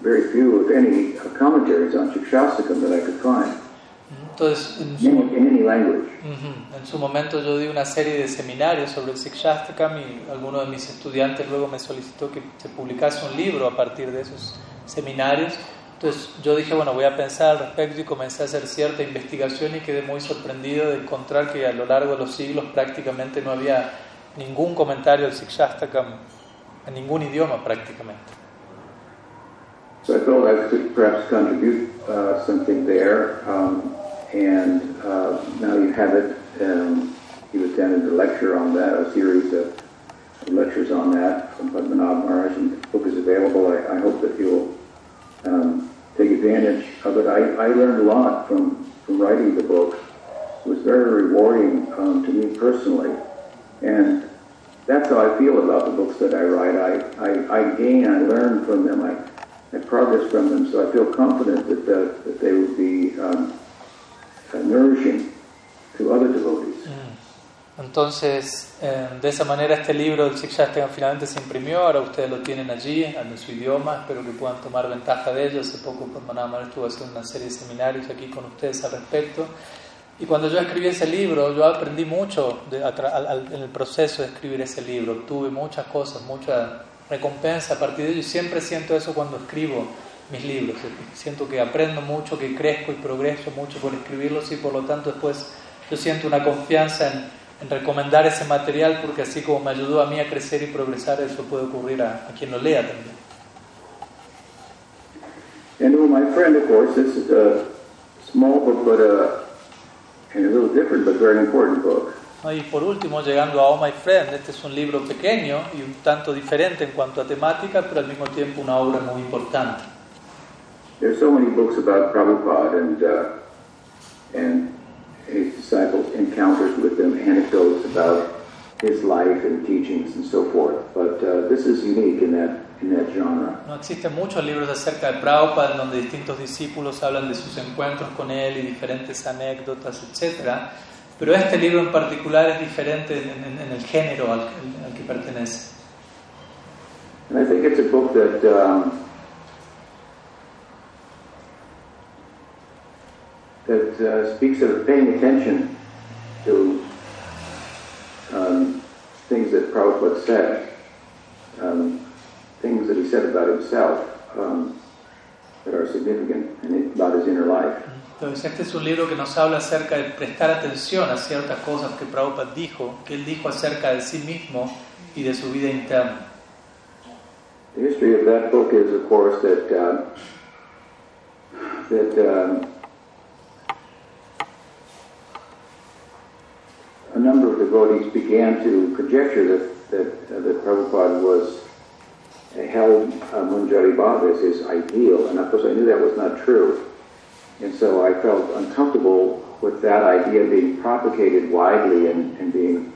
very few, if any, commentaries on Shikshastakam that I could find. Entonces, en su, en su, momento yo di una serie de seminarios sobre el Sikshastakam y alguno de mis estudiantes luego me solicitó que se publicase un libro a partir de esos seminarios. Entonces yo dije, bueno, voy a pensar al respecto y comencé a hacer cierta investigación y quedé muy sorprendido de encontrar que a lo largo de los siglos prácticamente no había ningún comentario del Sikshastakam en ningún idioma prácticamente. So I thought I could perhaps contribute uh, something there. Um, and uh, now you have it. Um, you attended a lecture on that, a series of lectures on that from Padmanabh Maharaj, and the book is available. I, I hope that you'll um, take advantage of it. I, I learned a lot from, from writing the book. It was very rewarding um, to me personally, and that's how I feel about the books that I write. I, I, I gain, I learn from them, I, I progress from them, so I feel confident that, the, that they would be um, Entonces, eh, de esa manera este libro del Sikshastakam finalmente se imprimió, ahora ustedes lo tienen allí, en su idioma, espero que puedan tomar ventaja de ello. Hace poco Padmanabha estuvo haciendo una serie de seminarios aquí con ustedes al respecto. Y cuando yo escribí ese libro, yo aprendí mucho en el proceso de escribir ese libro. Tuve muchas cosas, mucha recompensa a partir de ello y siempre siento eso cuando escribo mis libros. Siento que aprendo mucho, que crezco y progreso mucho por escribirlos y por lo tanto después yo siento una confianza en, en recomendar ese material porque así como me ayudó a mí a crecer y progresar, eso puede ocurrir a, a quien lo lea también. And my friend, of course, this is a small book, but a, and a little different, but very important book. Y por último, llegando a Oh My Friend, este es un libro pequeño y un tanto diferente en cuanto a temática, pero al mismo tiempo una obra muy importante. There are so many books about Prabhupada and, uh, and his disciples' encounters with them, anecdotes about his life and teachings and so forth. But uh, this is unique in that, in that genre. No existen muchos libros acerca de Prabhupada en donde distintos discípulos hablan de sus encuentros con él y diferentes anécdotas, etc. Pero este libro en particular es diferente en, en, en el género al, al, que pertenece. And I think it's a book that um, that uh, speaks of paying attention to um, things that Prabhupada said, um, things that he said about himself um, that are significant and about his inner life. Entonces, este es un libro que nos habla acerca de prestar atención a ciertas cosas que Prabhupada dijo, que él dijo acerca de sí mismo y de su vida interna. The history of that book is, of course, that uh, that um, a number of devotees began to conjecture that that, uh, that Prabhupada was uh, held uh, Munjari Bhav as his ideal, and of course I knew that was not true. And so I felt uncomfortable with that idea being propagated widely and, and being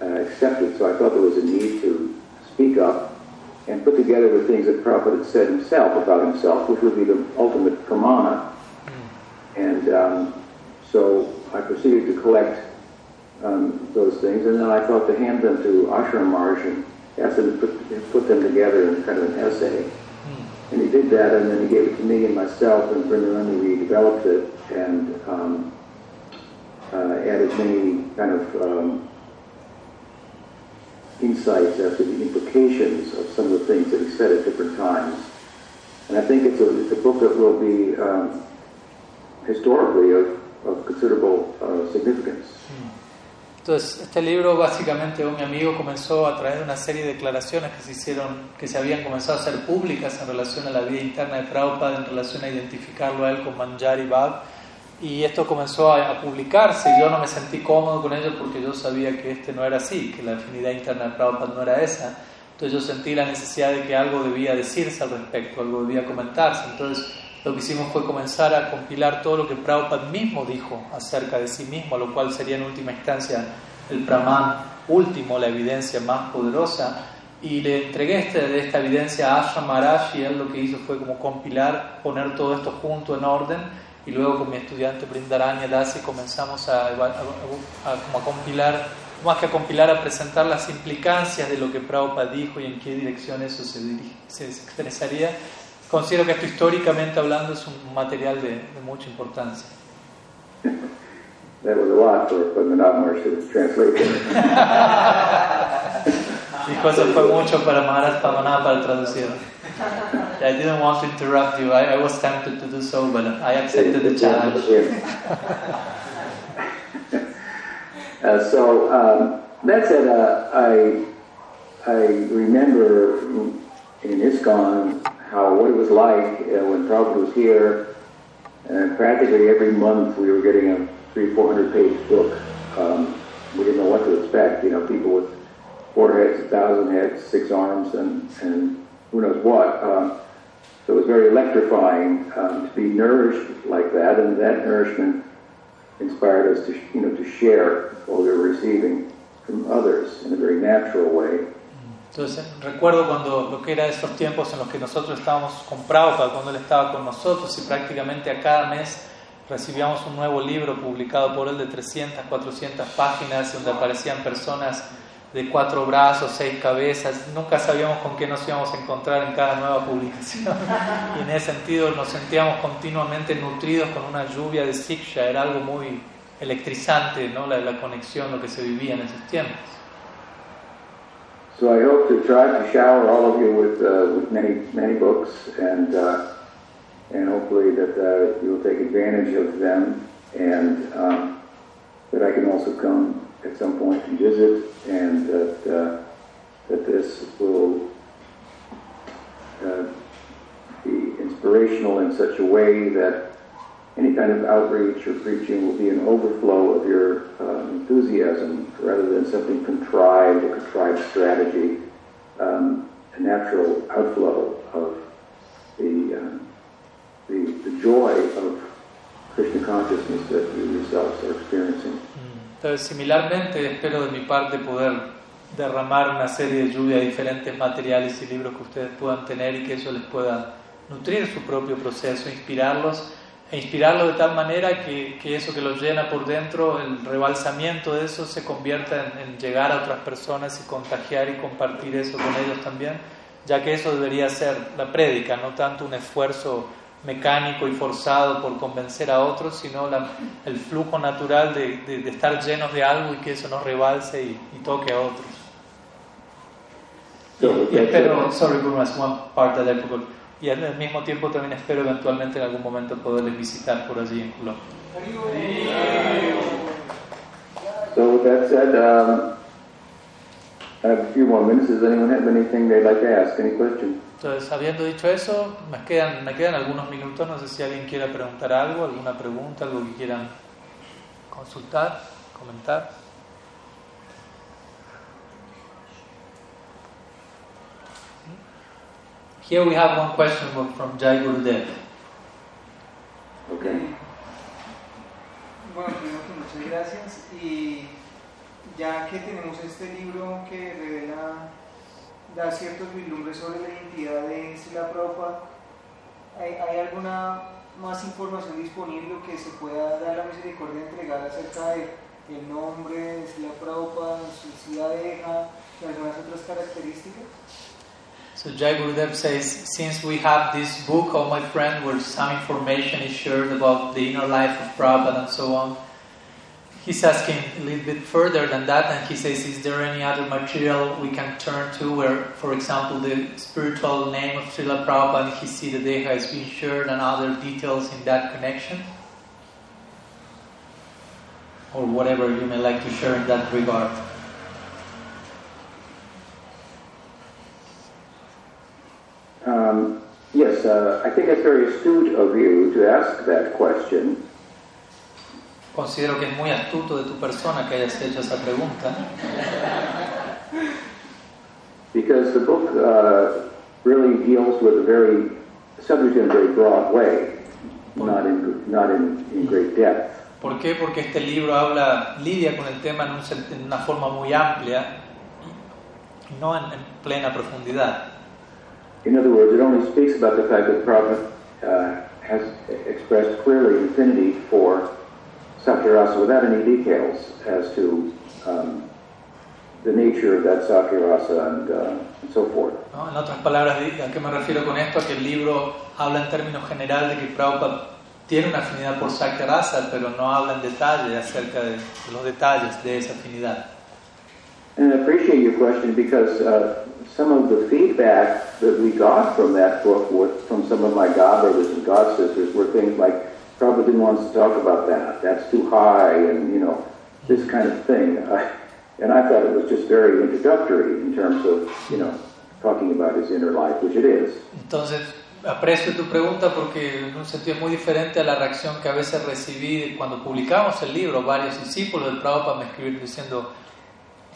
uh, accepted. So I felt there was a need to speak up and put together the things that Prabhupada had said himself about himself, which would be the ultimate pramana. And um, so I proceeded to collect um, those things, and then I thought to hand them to Ashram Maharaj and ask him to put, put them together in kind of an essay. And he did that, and then he gave it to me and myself, and Vrindavan, we developed it and um, uh, added many kind of um, insights as to the implications of some of the things that he said at different times. And I think it's a, it's a book that will be um, historically of, of considerable uh, significance. Entonces, este libro básicamente un amigo comenzó a través de una serie de declaraciones que se hicieron, que se habían comenzado a hacer públicas en relación a la vida interna de Prabhupada, en relación a identificarlo a él con Manjari Bhav, y esto comenzó a, a, publicarse. Yo no me sentí cómodo con ello porque yo sabía que este no era así, que la afinidad interna de Prabhupada no era esa. Entonces yo sentí la necesidad de que algo debía decirse al respecto, algo debía comentarse. Entonces lo que hicimos fue comenzar a compilar todo lo que Prabhupada mismo dijo acerca de sí mismo, lo cual sería en última instancia el Brahman último, la evidencia más poderosa. Y le entregué este, esta evidencia a Asha Maharaj y él lo que hizo fue como compilar, poner todo esto junto en orden y luego con mi estudiante Brindaranya Dasi comenzamos a, a, a, compilar, más que a compilar, a presentar las implicancias de lo que Prabhupada dijo y en qué dirección eso se, se expresaría considero que esto históricamente hablando es un material de, de mucha importancia. That was a lot for, translate. Dijo eso fue mucho para Maharaj Pamana para traducir. I didn't want to interrupt you. I, I was tempted to do so, but I accepted the challenge. uh, so um, that said, uh, I I remember in ISKCON how what it was like uh, when Prabhupada was here. And practically every month we were getting a three, four hundred page book. Um, we didn't know what to expect. You know, people with four heads, a thousand heads, six arms, and, and who knows what. Um, so it was very electrifying um, to be nourished like that, and that nourishment inspired us to, you know, to share what we were receiving from others in a very natural way. Entonces recuerdo cuando lo que era esos tiempos en los que nosotros estábamos con Prabhupada, cuando él estaba con nosotros y prácticamente a cada mes recibíamos un nuevo libro publicado por él de 300, 400 páginas donde aparecían personas de cuatro brazos, seis cabezas, nunca sabíamos con qué nos íbamos a encontrar en cada nueva publicación y en ese sentido nos sentíamos continuamente nutridos con una lluvia de siksha, era algo muy, electrizante, ¿no? La, la conexión, lo que se vivía en esos tiempos. So I hope to try to shower all of you with, uh, with many, many books and, uh, and hopefully that uh, you will take advantage of them and um, that I can also come at some point and visit and that, uh, that this will uh, be inspirational in such a way that any kind of outreach or preaching will be an overflow of your uh, enthusiasm rather than something contrived, a contrived strategy, um, a natural outflow of the, uh, the, the joy of Krishna consciousness that you yourselves are experiencing. Entonces, similarmente, espero de mi parte poder derramar una serie de lluvia de diferentes materiales y libros que ustedes puedan tener y que eso les pueda nutrir su propio proceso, inspirarlos e inspirarlos de tal manera que, que, eso que los llena por dentro, el rebalsamiento de eso se convierta en, en, llegar a otras personas y contagiar y compartir eso con ellos también, ya que eso debería ser la prédica, no tanto un esfuerzo mecánico y forzado por convencer a otros, sino la, el flujo natural de, de, de, estar llenos de algo y que eso nos rebalse y, y toque a otros. Y, y espero, sorry Guru, one part that I forgot y al mismo tiempo también espero eventualmente en algún momento poderles visitar por allí en Colombia. So with that said, um, I have a few more minutes. Does anyone have anything they'd like to ask? Any question? Entonces, habiendo dicho eso, me quedan, me quedan algunos minutos. No sé si alguien quiere preguntar algo, alguna pregunta, algo que quieran consultar, comentar. Here we have one question from Jai Gurudev. Okay. Bueno, primero que muchas gracias y ya que tenemos este libro que revela, da ciertos vislumbres sobre la identidad de Sila Prabhupada, ¿hay, ¿hay, alguna más información disponible que se pueda dar la misericordia de entregar acerca de, del nombre de Sila Prabhupada, su sidadeja y algunas otras características? So Jai Gurudev says, since we have this book, oh my friend, where some information is shared about the inner life of Prabhupada and so on, he's asking a little bit further than that, and he says, is there any other material we can turn to where, for example, the spiritual name of Srila Prabhupada and his Siddha Deha is being shared and other details in that connection? Or whatever you may like to share in that regard. Um, yes, uh, I think it's very astute of you to ask that question. Considero que es muy astuto de tu persona que hayas hecho esa pregunta. Because the book uh, really deals with a very subject in a very broad way, not in not in, in great depth. ¿Por qué? Porque este libro habla, lidia con el tema en, un, en una forma muy amplia no en, en plena profundidad. In other words, it only speaks about the fact that Prabhupada uh, has expressed clearly infinity for Sakirasa without any details as to um, the nature of that Sakirasa and, uh, and so forth. ¿No? En otras palabras, ¿a qué me refiero con esto? Que el libro habla en términos generales de que Prabhupada tiene una afinidad por Sakirasa, pero no habla en detalle acerca de los detalles de esa afinidad. And I appreciate your question because uh, some of the feedback that we got from that book with, from some of my godbrothers and god sisters were things like, Prabhupada didn't want to talk about that. That's too high, and you know, this kind of thing. And I thought it was just very introductory in terms of, you know, talking about his inner life, which it is. Entonces, aprecio tu pregunta porque en un sentido muy diferente a la reacción que a veces recibí cuando publicamos el libro. Varios discípulos del Prabhupada me escribieron diciendo,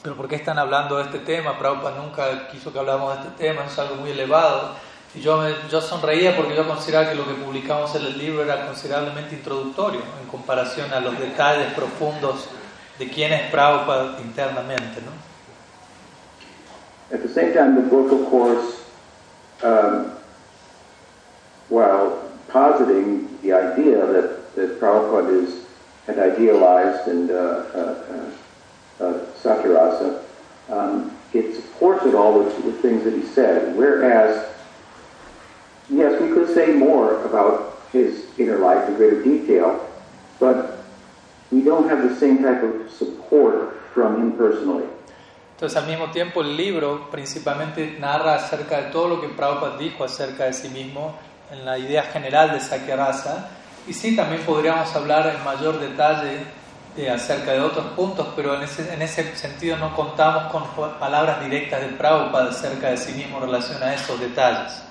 pero ¿por qué están hablando de este tema? Prabhupada nunca quiso que habláramos de este tema, es algo muy elevado. Y yo, yo sonreía porque yo consideraba que lo que publicamos en el libro era considerablemente introductorio en comparación a los detalles profundos de quién es Prabhupada internamente. ¿no? At the same time, the book, of course, um, while positing the idea that, that Prabhupada is, had idealized and uh, uh, uh, Sakirasa, um, it supports it all with, with things that he said. Whereas, yes, we could say more about his inner life in greater detail, but we don't have the same type of support from him personally. Entonces, al mismo tiempo, el libro principalmente narra acerca de todo lo que Prabhupada dijo acerca de sí mismo en la idea general de Sakya Rasa. Y sí, también podríamos hablar en mayor detalle de, acerca de otros puntos, pero en ese, en ese sentido no contamos con palabras directas de Prabhupada acerca de sí mismo en relación a esos detalles.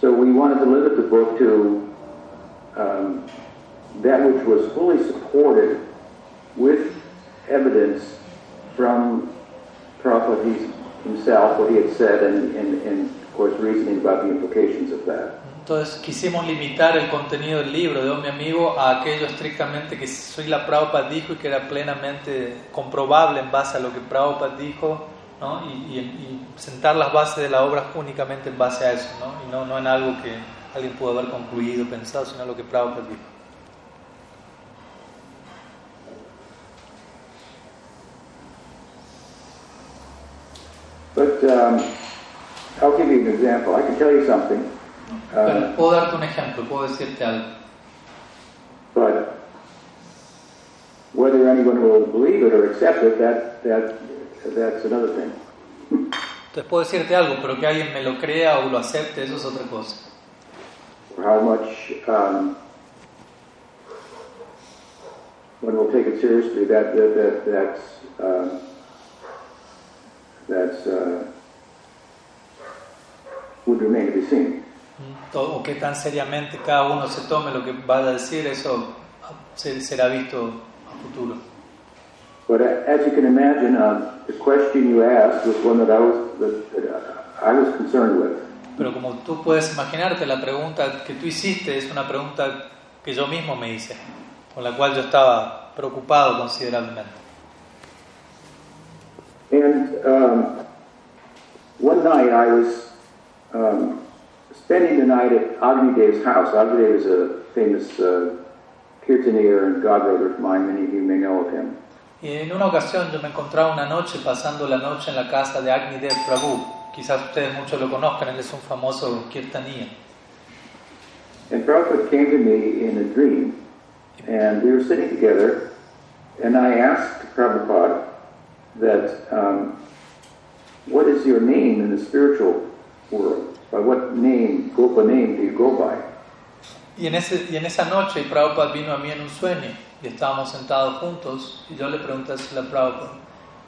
So we wanted to limit the book to um, that which was fully supported with evidence from Prabhupada himself, what he had said, and, and, and of course reasoning about the implications of that. Entonces quisimos limitar el contenido del libro de mi amigo a aquello estrictamente que soy la Prabhupada dijo y que era plenamente comprobable en base a lo que Prabhupada dijo ¿no? y, sentar las bases de la obra únicamente en base a eso ¿no? y no, no en algo que alguien pudo haber concluido, pensado, sino lo que Prabhupada dijo. But um, I'll give you an example. I can tell you something. Pero puedo darte un ejemplo, puedo decirte algo. But whether anyone will believe it or accept it, that, that, that's another thing. Entonces puedo decirte algo, pero que alguien me lo crea o lo acepte, eso es otra cosa. How much um, one will take it seriously, that, that, that that's, uh, that's uh, would remain to be seen. O qué tan seriamente cada uno se tome lo que vaya a decir, eso será visto a futuro. But as you can imagine, uh, the question you asked was one that I was, that, I was concerned with. Pero como tú puedes imaginarte, la pregunta que tú hiciste es una pregunta que yo mismo me hice, con la cual yo estaba preocupado considerablemente. And um, one night I was um, spending the night at Agnidev's house. Agnidev is a famous uh, kirtanier and godbrother of mine. Many of you may know of him. Y en una ocasión yo me encontraba una noche pasando la noche en la casa de Agnidev Prabhu. Quizás ustedes muchos lo conozcan, él es un famoso kirtaniya. And Prabhupada came to me in a dream, and we were sitting together, and I asked Prabhupada that, um, what is your name in the spiritual world? By what name, Gopa name do you go by? Y en, ese, y en esa noche Prabhupada vino a mí en un sueño y estábamos sentados juntos y yo le pregunté a la Prabhupada,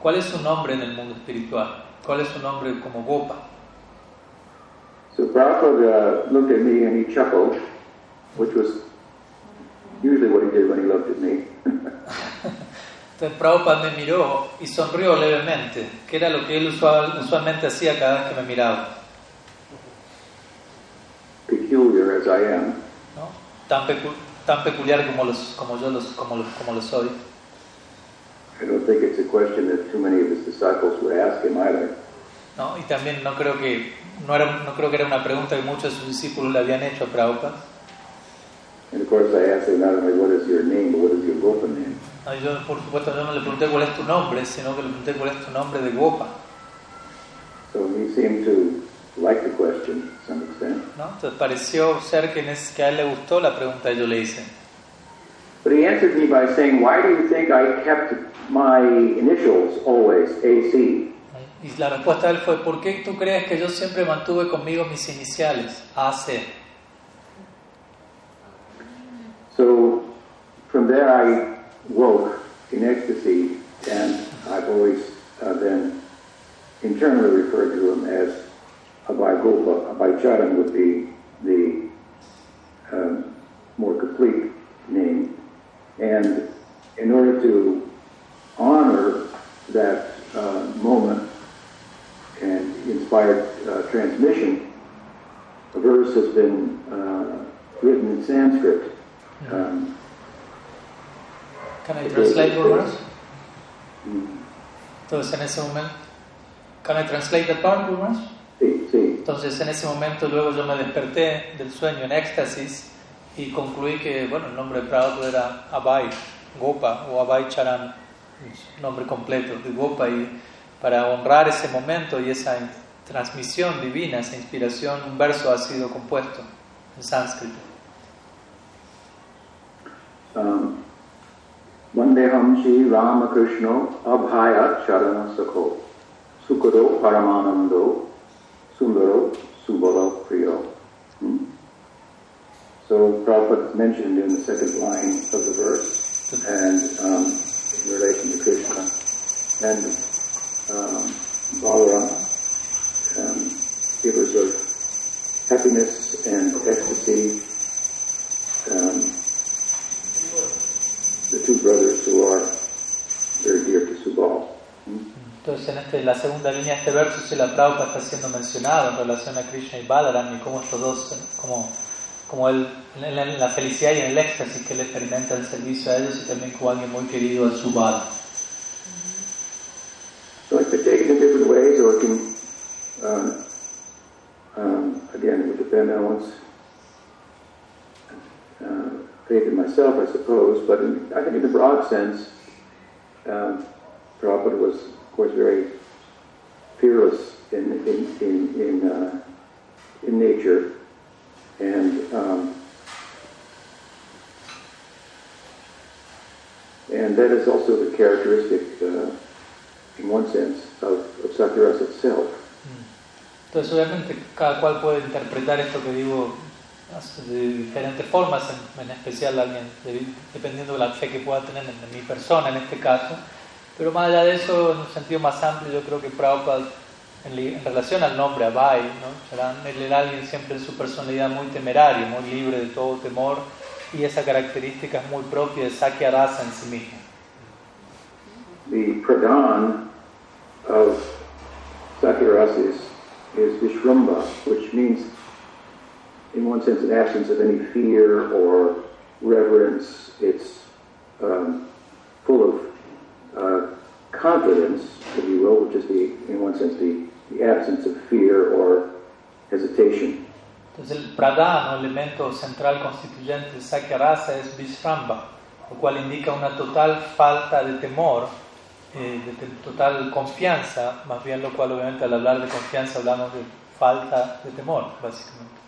¿cuál es su nombre en el mundo espiritual? ¿Cuál es su nombre como Gopa? So Prabhupada uh, looked at me and he chuckled, which was usually what he did when he looked at me. Entonces Prabhupada me miró y sonrió levemente, que era lo que él usual, usualmente hacía cada vez que me miraba. Peculiar as I am. ¿no? Tan, pecu tan peculiar como, los, como yo los, como, los, como lo soy. I don't think it's a question that too many of his disciples would ask him either. ¿no? Y también no creo que no era no creo que era una pregunta que muchos de sus discípulos le habían hecho a Prabhupada. And of course I asked him not only what is your name, but what is your Gopa name. No, yo por supuesto yo no le pregunté cuál es tu nombre, sino que le pregunté cuál es tu nombre de Gopa. So he seemed to like the question to some. ¿No? Entonces pareció ser que, es, que a él le gustó la pregunta que yo le hice. But he answered me by saying, why do you think I kept my initials always AC? Y la respuesta de él fue, ¿por qué tú crees que yo siempre mantuve conmigo mis iniciales, AC? So from there I woke in ecstasy, and I've always uh, been internally referred to him as Abhay Gopa. Abhay Charan would be the um, more complete name. And in order to honor that uh, moment and inspired uh, transmission, a verse has been uh, written in Sanskrit. Um, Can I translate your verse? mm, Entonces en ese momento, can I translate the part, verse? Sí, sí. Entonces en ese momento luego yo me desperté del sueño en éxtasis y concluí que, bueno, el nombre de Prabhupada era Abhay Gopa o Abhay Charan, nombre completo de Gopa y para honrar ese momento y esa transmisión divina, esa inspiración, un verso ha sido compuesto en sánscrito. Um, Vandeham Shri Ramakrishna Abhaya Charana Sakho Sukado Paramanando Sundaro Subala Priyo. Hmm? So Prabhupada mentioned in the second line of the verse and um, in relation to Krishna and um, Balaram, um, givers of happiness and ecstasy, um, the two brothers who are Entonces en este, la segunda línea de este verso si la Prabhupada está siendo mencionado en relación a Krishna y Balaram y cómo estos dos, como, como él, en la, felicidad y en el éxtasis que él experimenta el servicio a ellos y también como alguien muy querido a Subal. So it can in different ways, or um, um, again, it would on one's uh, myself, I suppose. But in, I think in the broad sense, um, Prabhupada was, course, very fearless in in in in, uh, in nature, and um, and that is also the characteristic. Uh, in one sense, of, of Sakyarasa itself. Entonces obviamente cada cual puede interpretar esto que digo de diferentes formas, en, en especial alguien, de- dependiendo de la fe que pueda tener en, en mi persona en este caso. Pero más allá de eso, en un sentido más amplio, yo creo que Prabhupada, en, en relación al nombre Abai, ¿no? Él era alguien siempre en su personalidad muy temerario, muy libre de todo temor, y esa característica es muy propia de Sakya Rasa en sí mismo. The pradhan of Sakyarasa is, is Vishramba, which means, in one sense, an absence of any fear or reverence. It's um, full of uh, confidence, if you will, which is the, in one sense, the, the absence of fear or hesitation. Entonces el pradhan, o elemento central constituyente de Sakya Rasa, es Vishramba, lo cual indica una total falta de temor, eh, de total confianza, más bien lo cual obviamente al hablar de confianza hablamos de falta de temor, básicamente.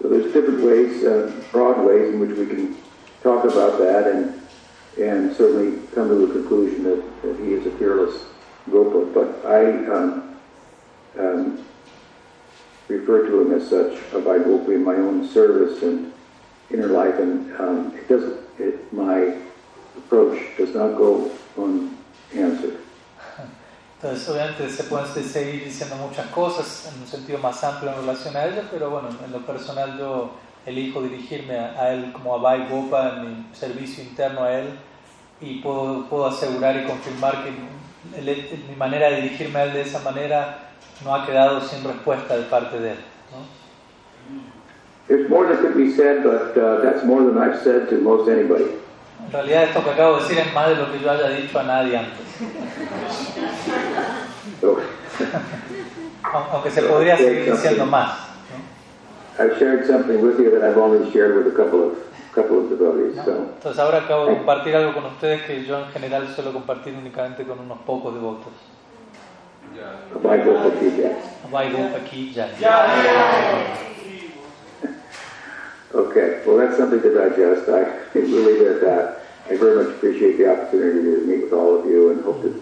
So there's different ways, uh, broad ways in which we can talk about that and and certainly come to the conclusion that, that he is a fearless Gopa. But I um, um, refer to him as such by Gopa in my own service and inner life, and um, it doesn't. It, my approach does not go unanswered. Entonces obviamente se pueden seguir diciendo muchas cosas en un sentido más amplio en relación a ella, pero bueno, en lo personal yo elijo dirigirme a, a él como a Bhai Gopa en mi servicio interno a él y puedo, puedo asegurar y confirmar que el- mi manera de dirigirme a él de esa manera no ha quedado sin respuesta de parte de él. ¿no? There's more that could be said, but uh, that's more than I've said to most anybody. En realidad esto que acabo de decir es más de lo que yo haya dicho a nadie antes, aunque se podría seguir diciendo más. I've shared something with you that I've only shared with a couple of couple of devotees. So Entonces ahora acabo de compartir algo con ustedes que yo en general suelo compartir únicamente con unos pocos devotos. Bye, Gopal Ki Bhai Gopa ki jai. Okay, well that's something to digest. I will leave it at that. I very much appreciate the opportunity to meet with all of you and hope to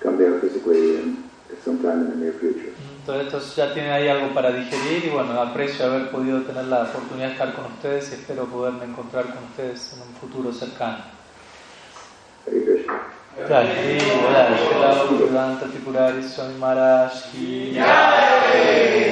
come down physically in, sometime in the near future. Entonces estos ya tienen ahí algo para digerir y bueno, aprecio haber podido tener la oportunidad de estar con ustedes y espero poderme encontrar con ustedes en un futuro cercano. Hare